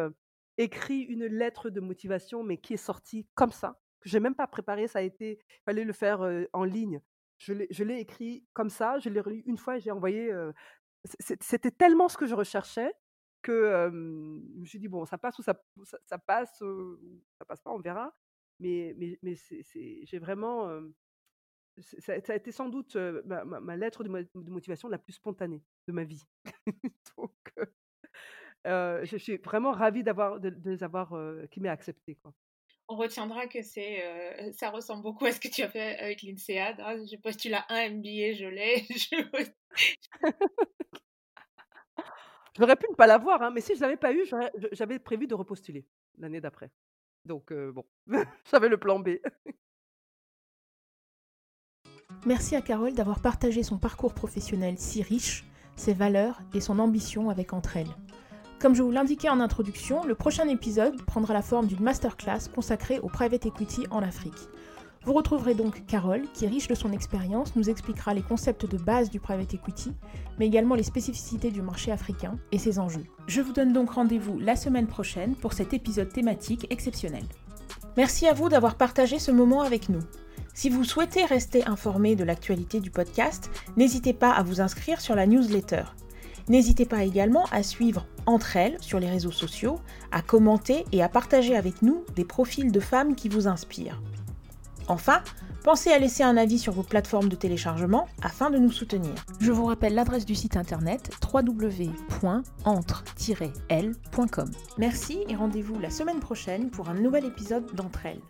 B: écrit une lettre de motivation, mais qui est sortie comme ça, que j'ai même pas préparé. Ça a été, fallait le faire en ligne. Je l'ai écrit comme ça, je l'ai relu une fois et j'ai envoyé. c'était tellement ce que je recherchais que je me suis dit bon, ça passe ou ça, ça, passe, ça passe pas, on verra. Mais, mais, mais j'ai vraiment. ça, a été sans doute ma, lettre de, motivation la plus spontanée de ma vie. Donc, je suis vraiment ravie d'avoir de, les avoir, qui m'aient accepté. Quoi.
C: On retiendra que c'est, ça ressemble beaucoup à ce que tu as fait avec l'INSEAD. Ah, je postule à un MBA, je l'ai.
B: J'aurais pu ne pas l'avoir, hein, mais si je l'avais pas eu, j'avais prévu de repostuler l'année d'après. Donc bon, j'avais le plan B.
A: Merci à Carole d'avoir partagé son parcours professionnel si riche, ses valeurs et son ambition avec entre elles. Comme je vous l'indiquais en introduction, le prochain épisode prendra la forme d'une masterclass consacrée au private equity en Afrique. Vous retrouverez donc Carole, qui, riche de son expérience, nous expliquera les concepts de base du private equity, mais également les spécificités du marché africain et ses enjeux. Je vous donne donc rendez-vous la semaine prochaine pour cet épisode thématique exceptionnel. Merci à vous d'avoir partagé ce moment avec nous. Si vous souhaitez rester informé de l'actualité du podcast, n'hésitez pas à vous inscrire sur la newsletter. N'hésitez pas également à suivre entre elles sur les réseaux sociaux, à commenter et à partager avec nous des profils de femmes qui vous inspirent. Enfin, pensez à laisser un avis sur vos plateformes de téléchargement afin de nous soutenir. Je vous rappelle l'adresse du site internet www.entre-l.com. Merci et rendez-vous la semaine prochaine pour un nouvel épisode d'Entre elles.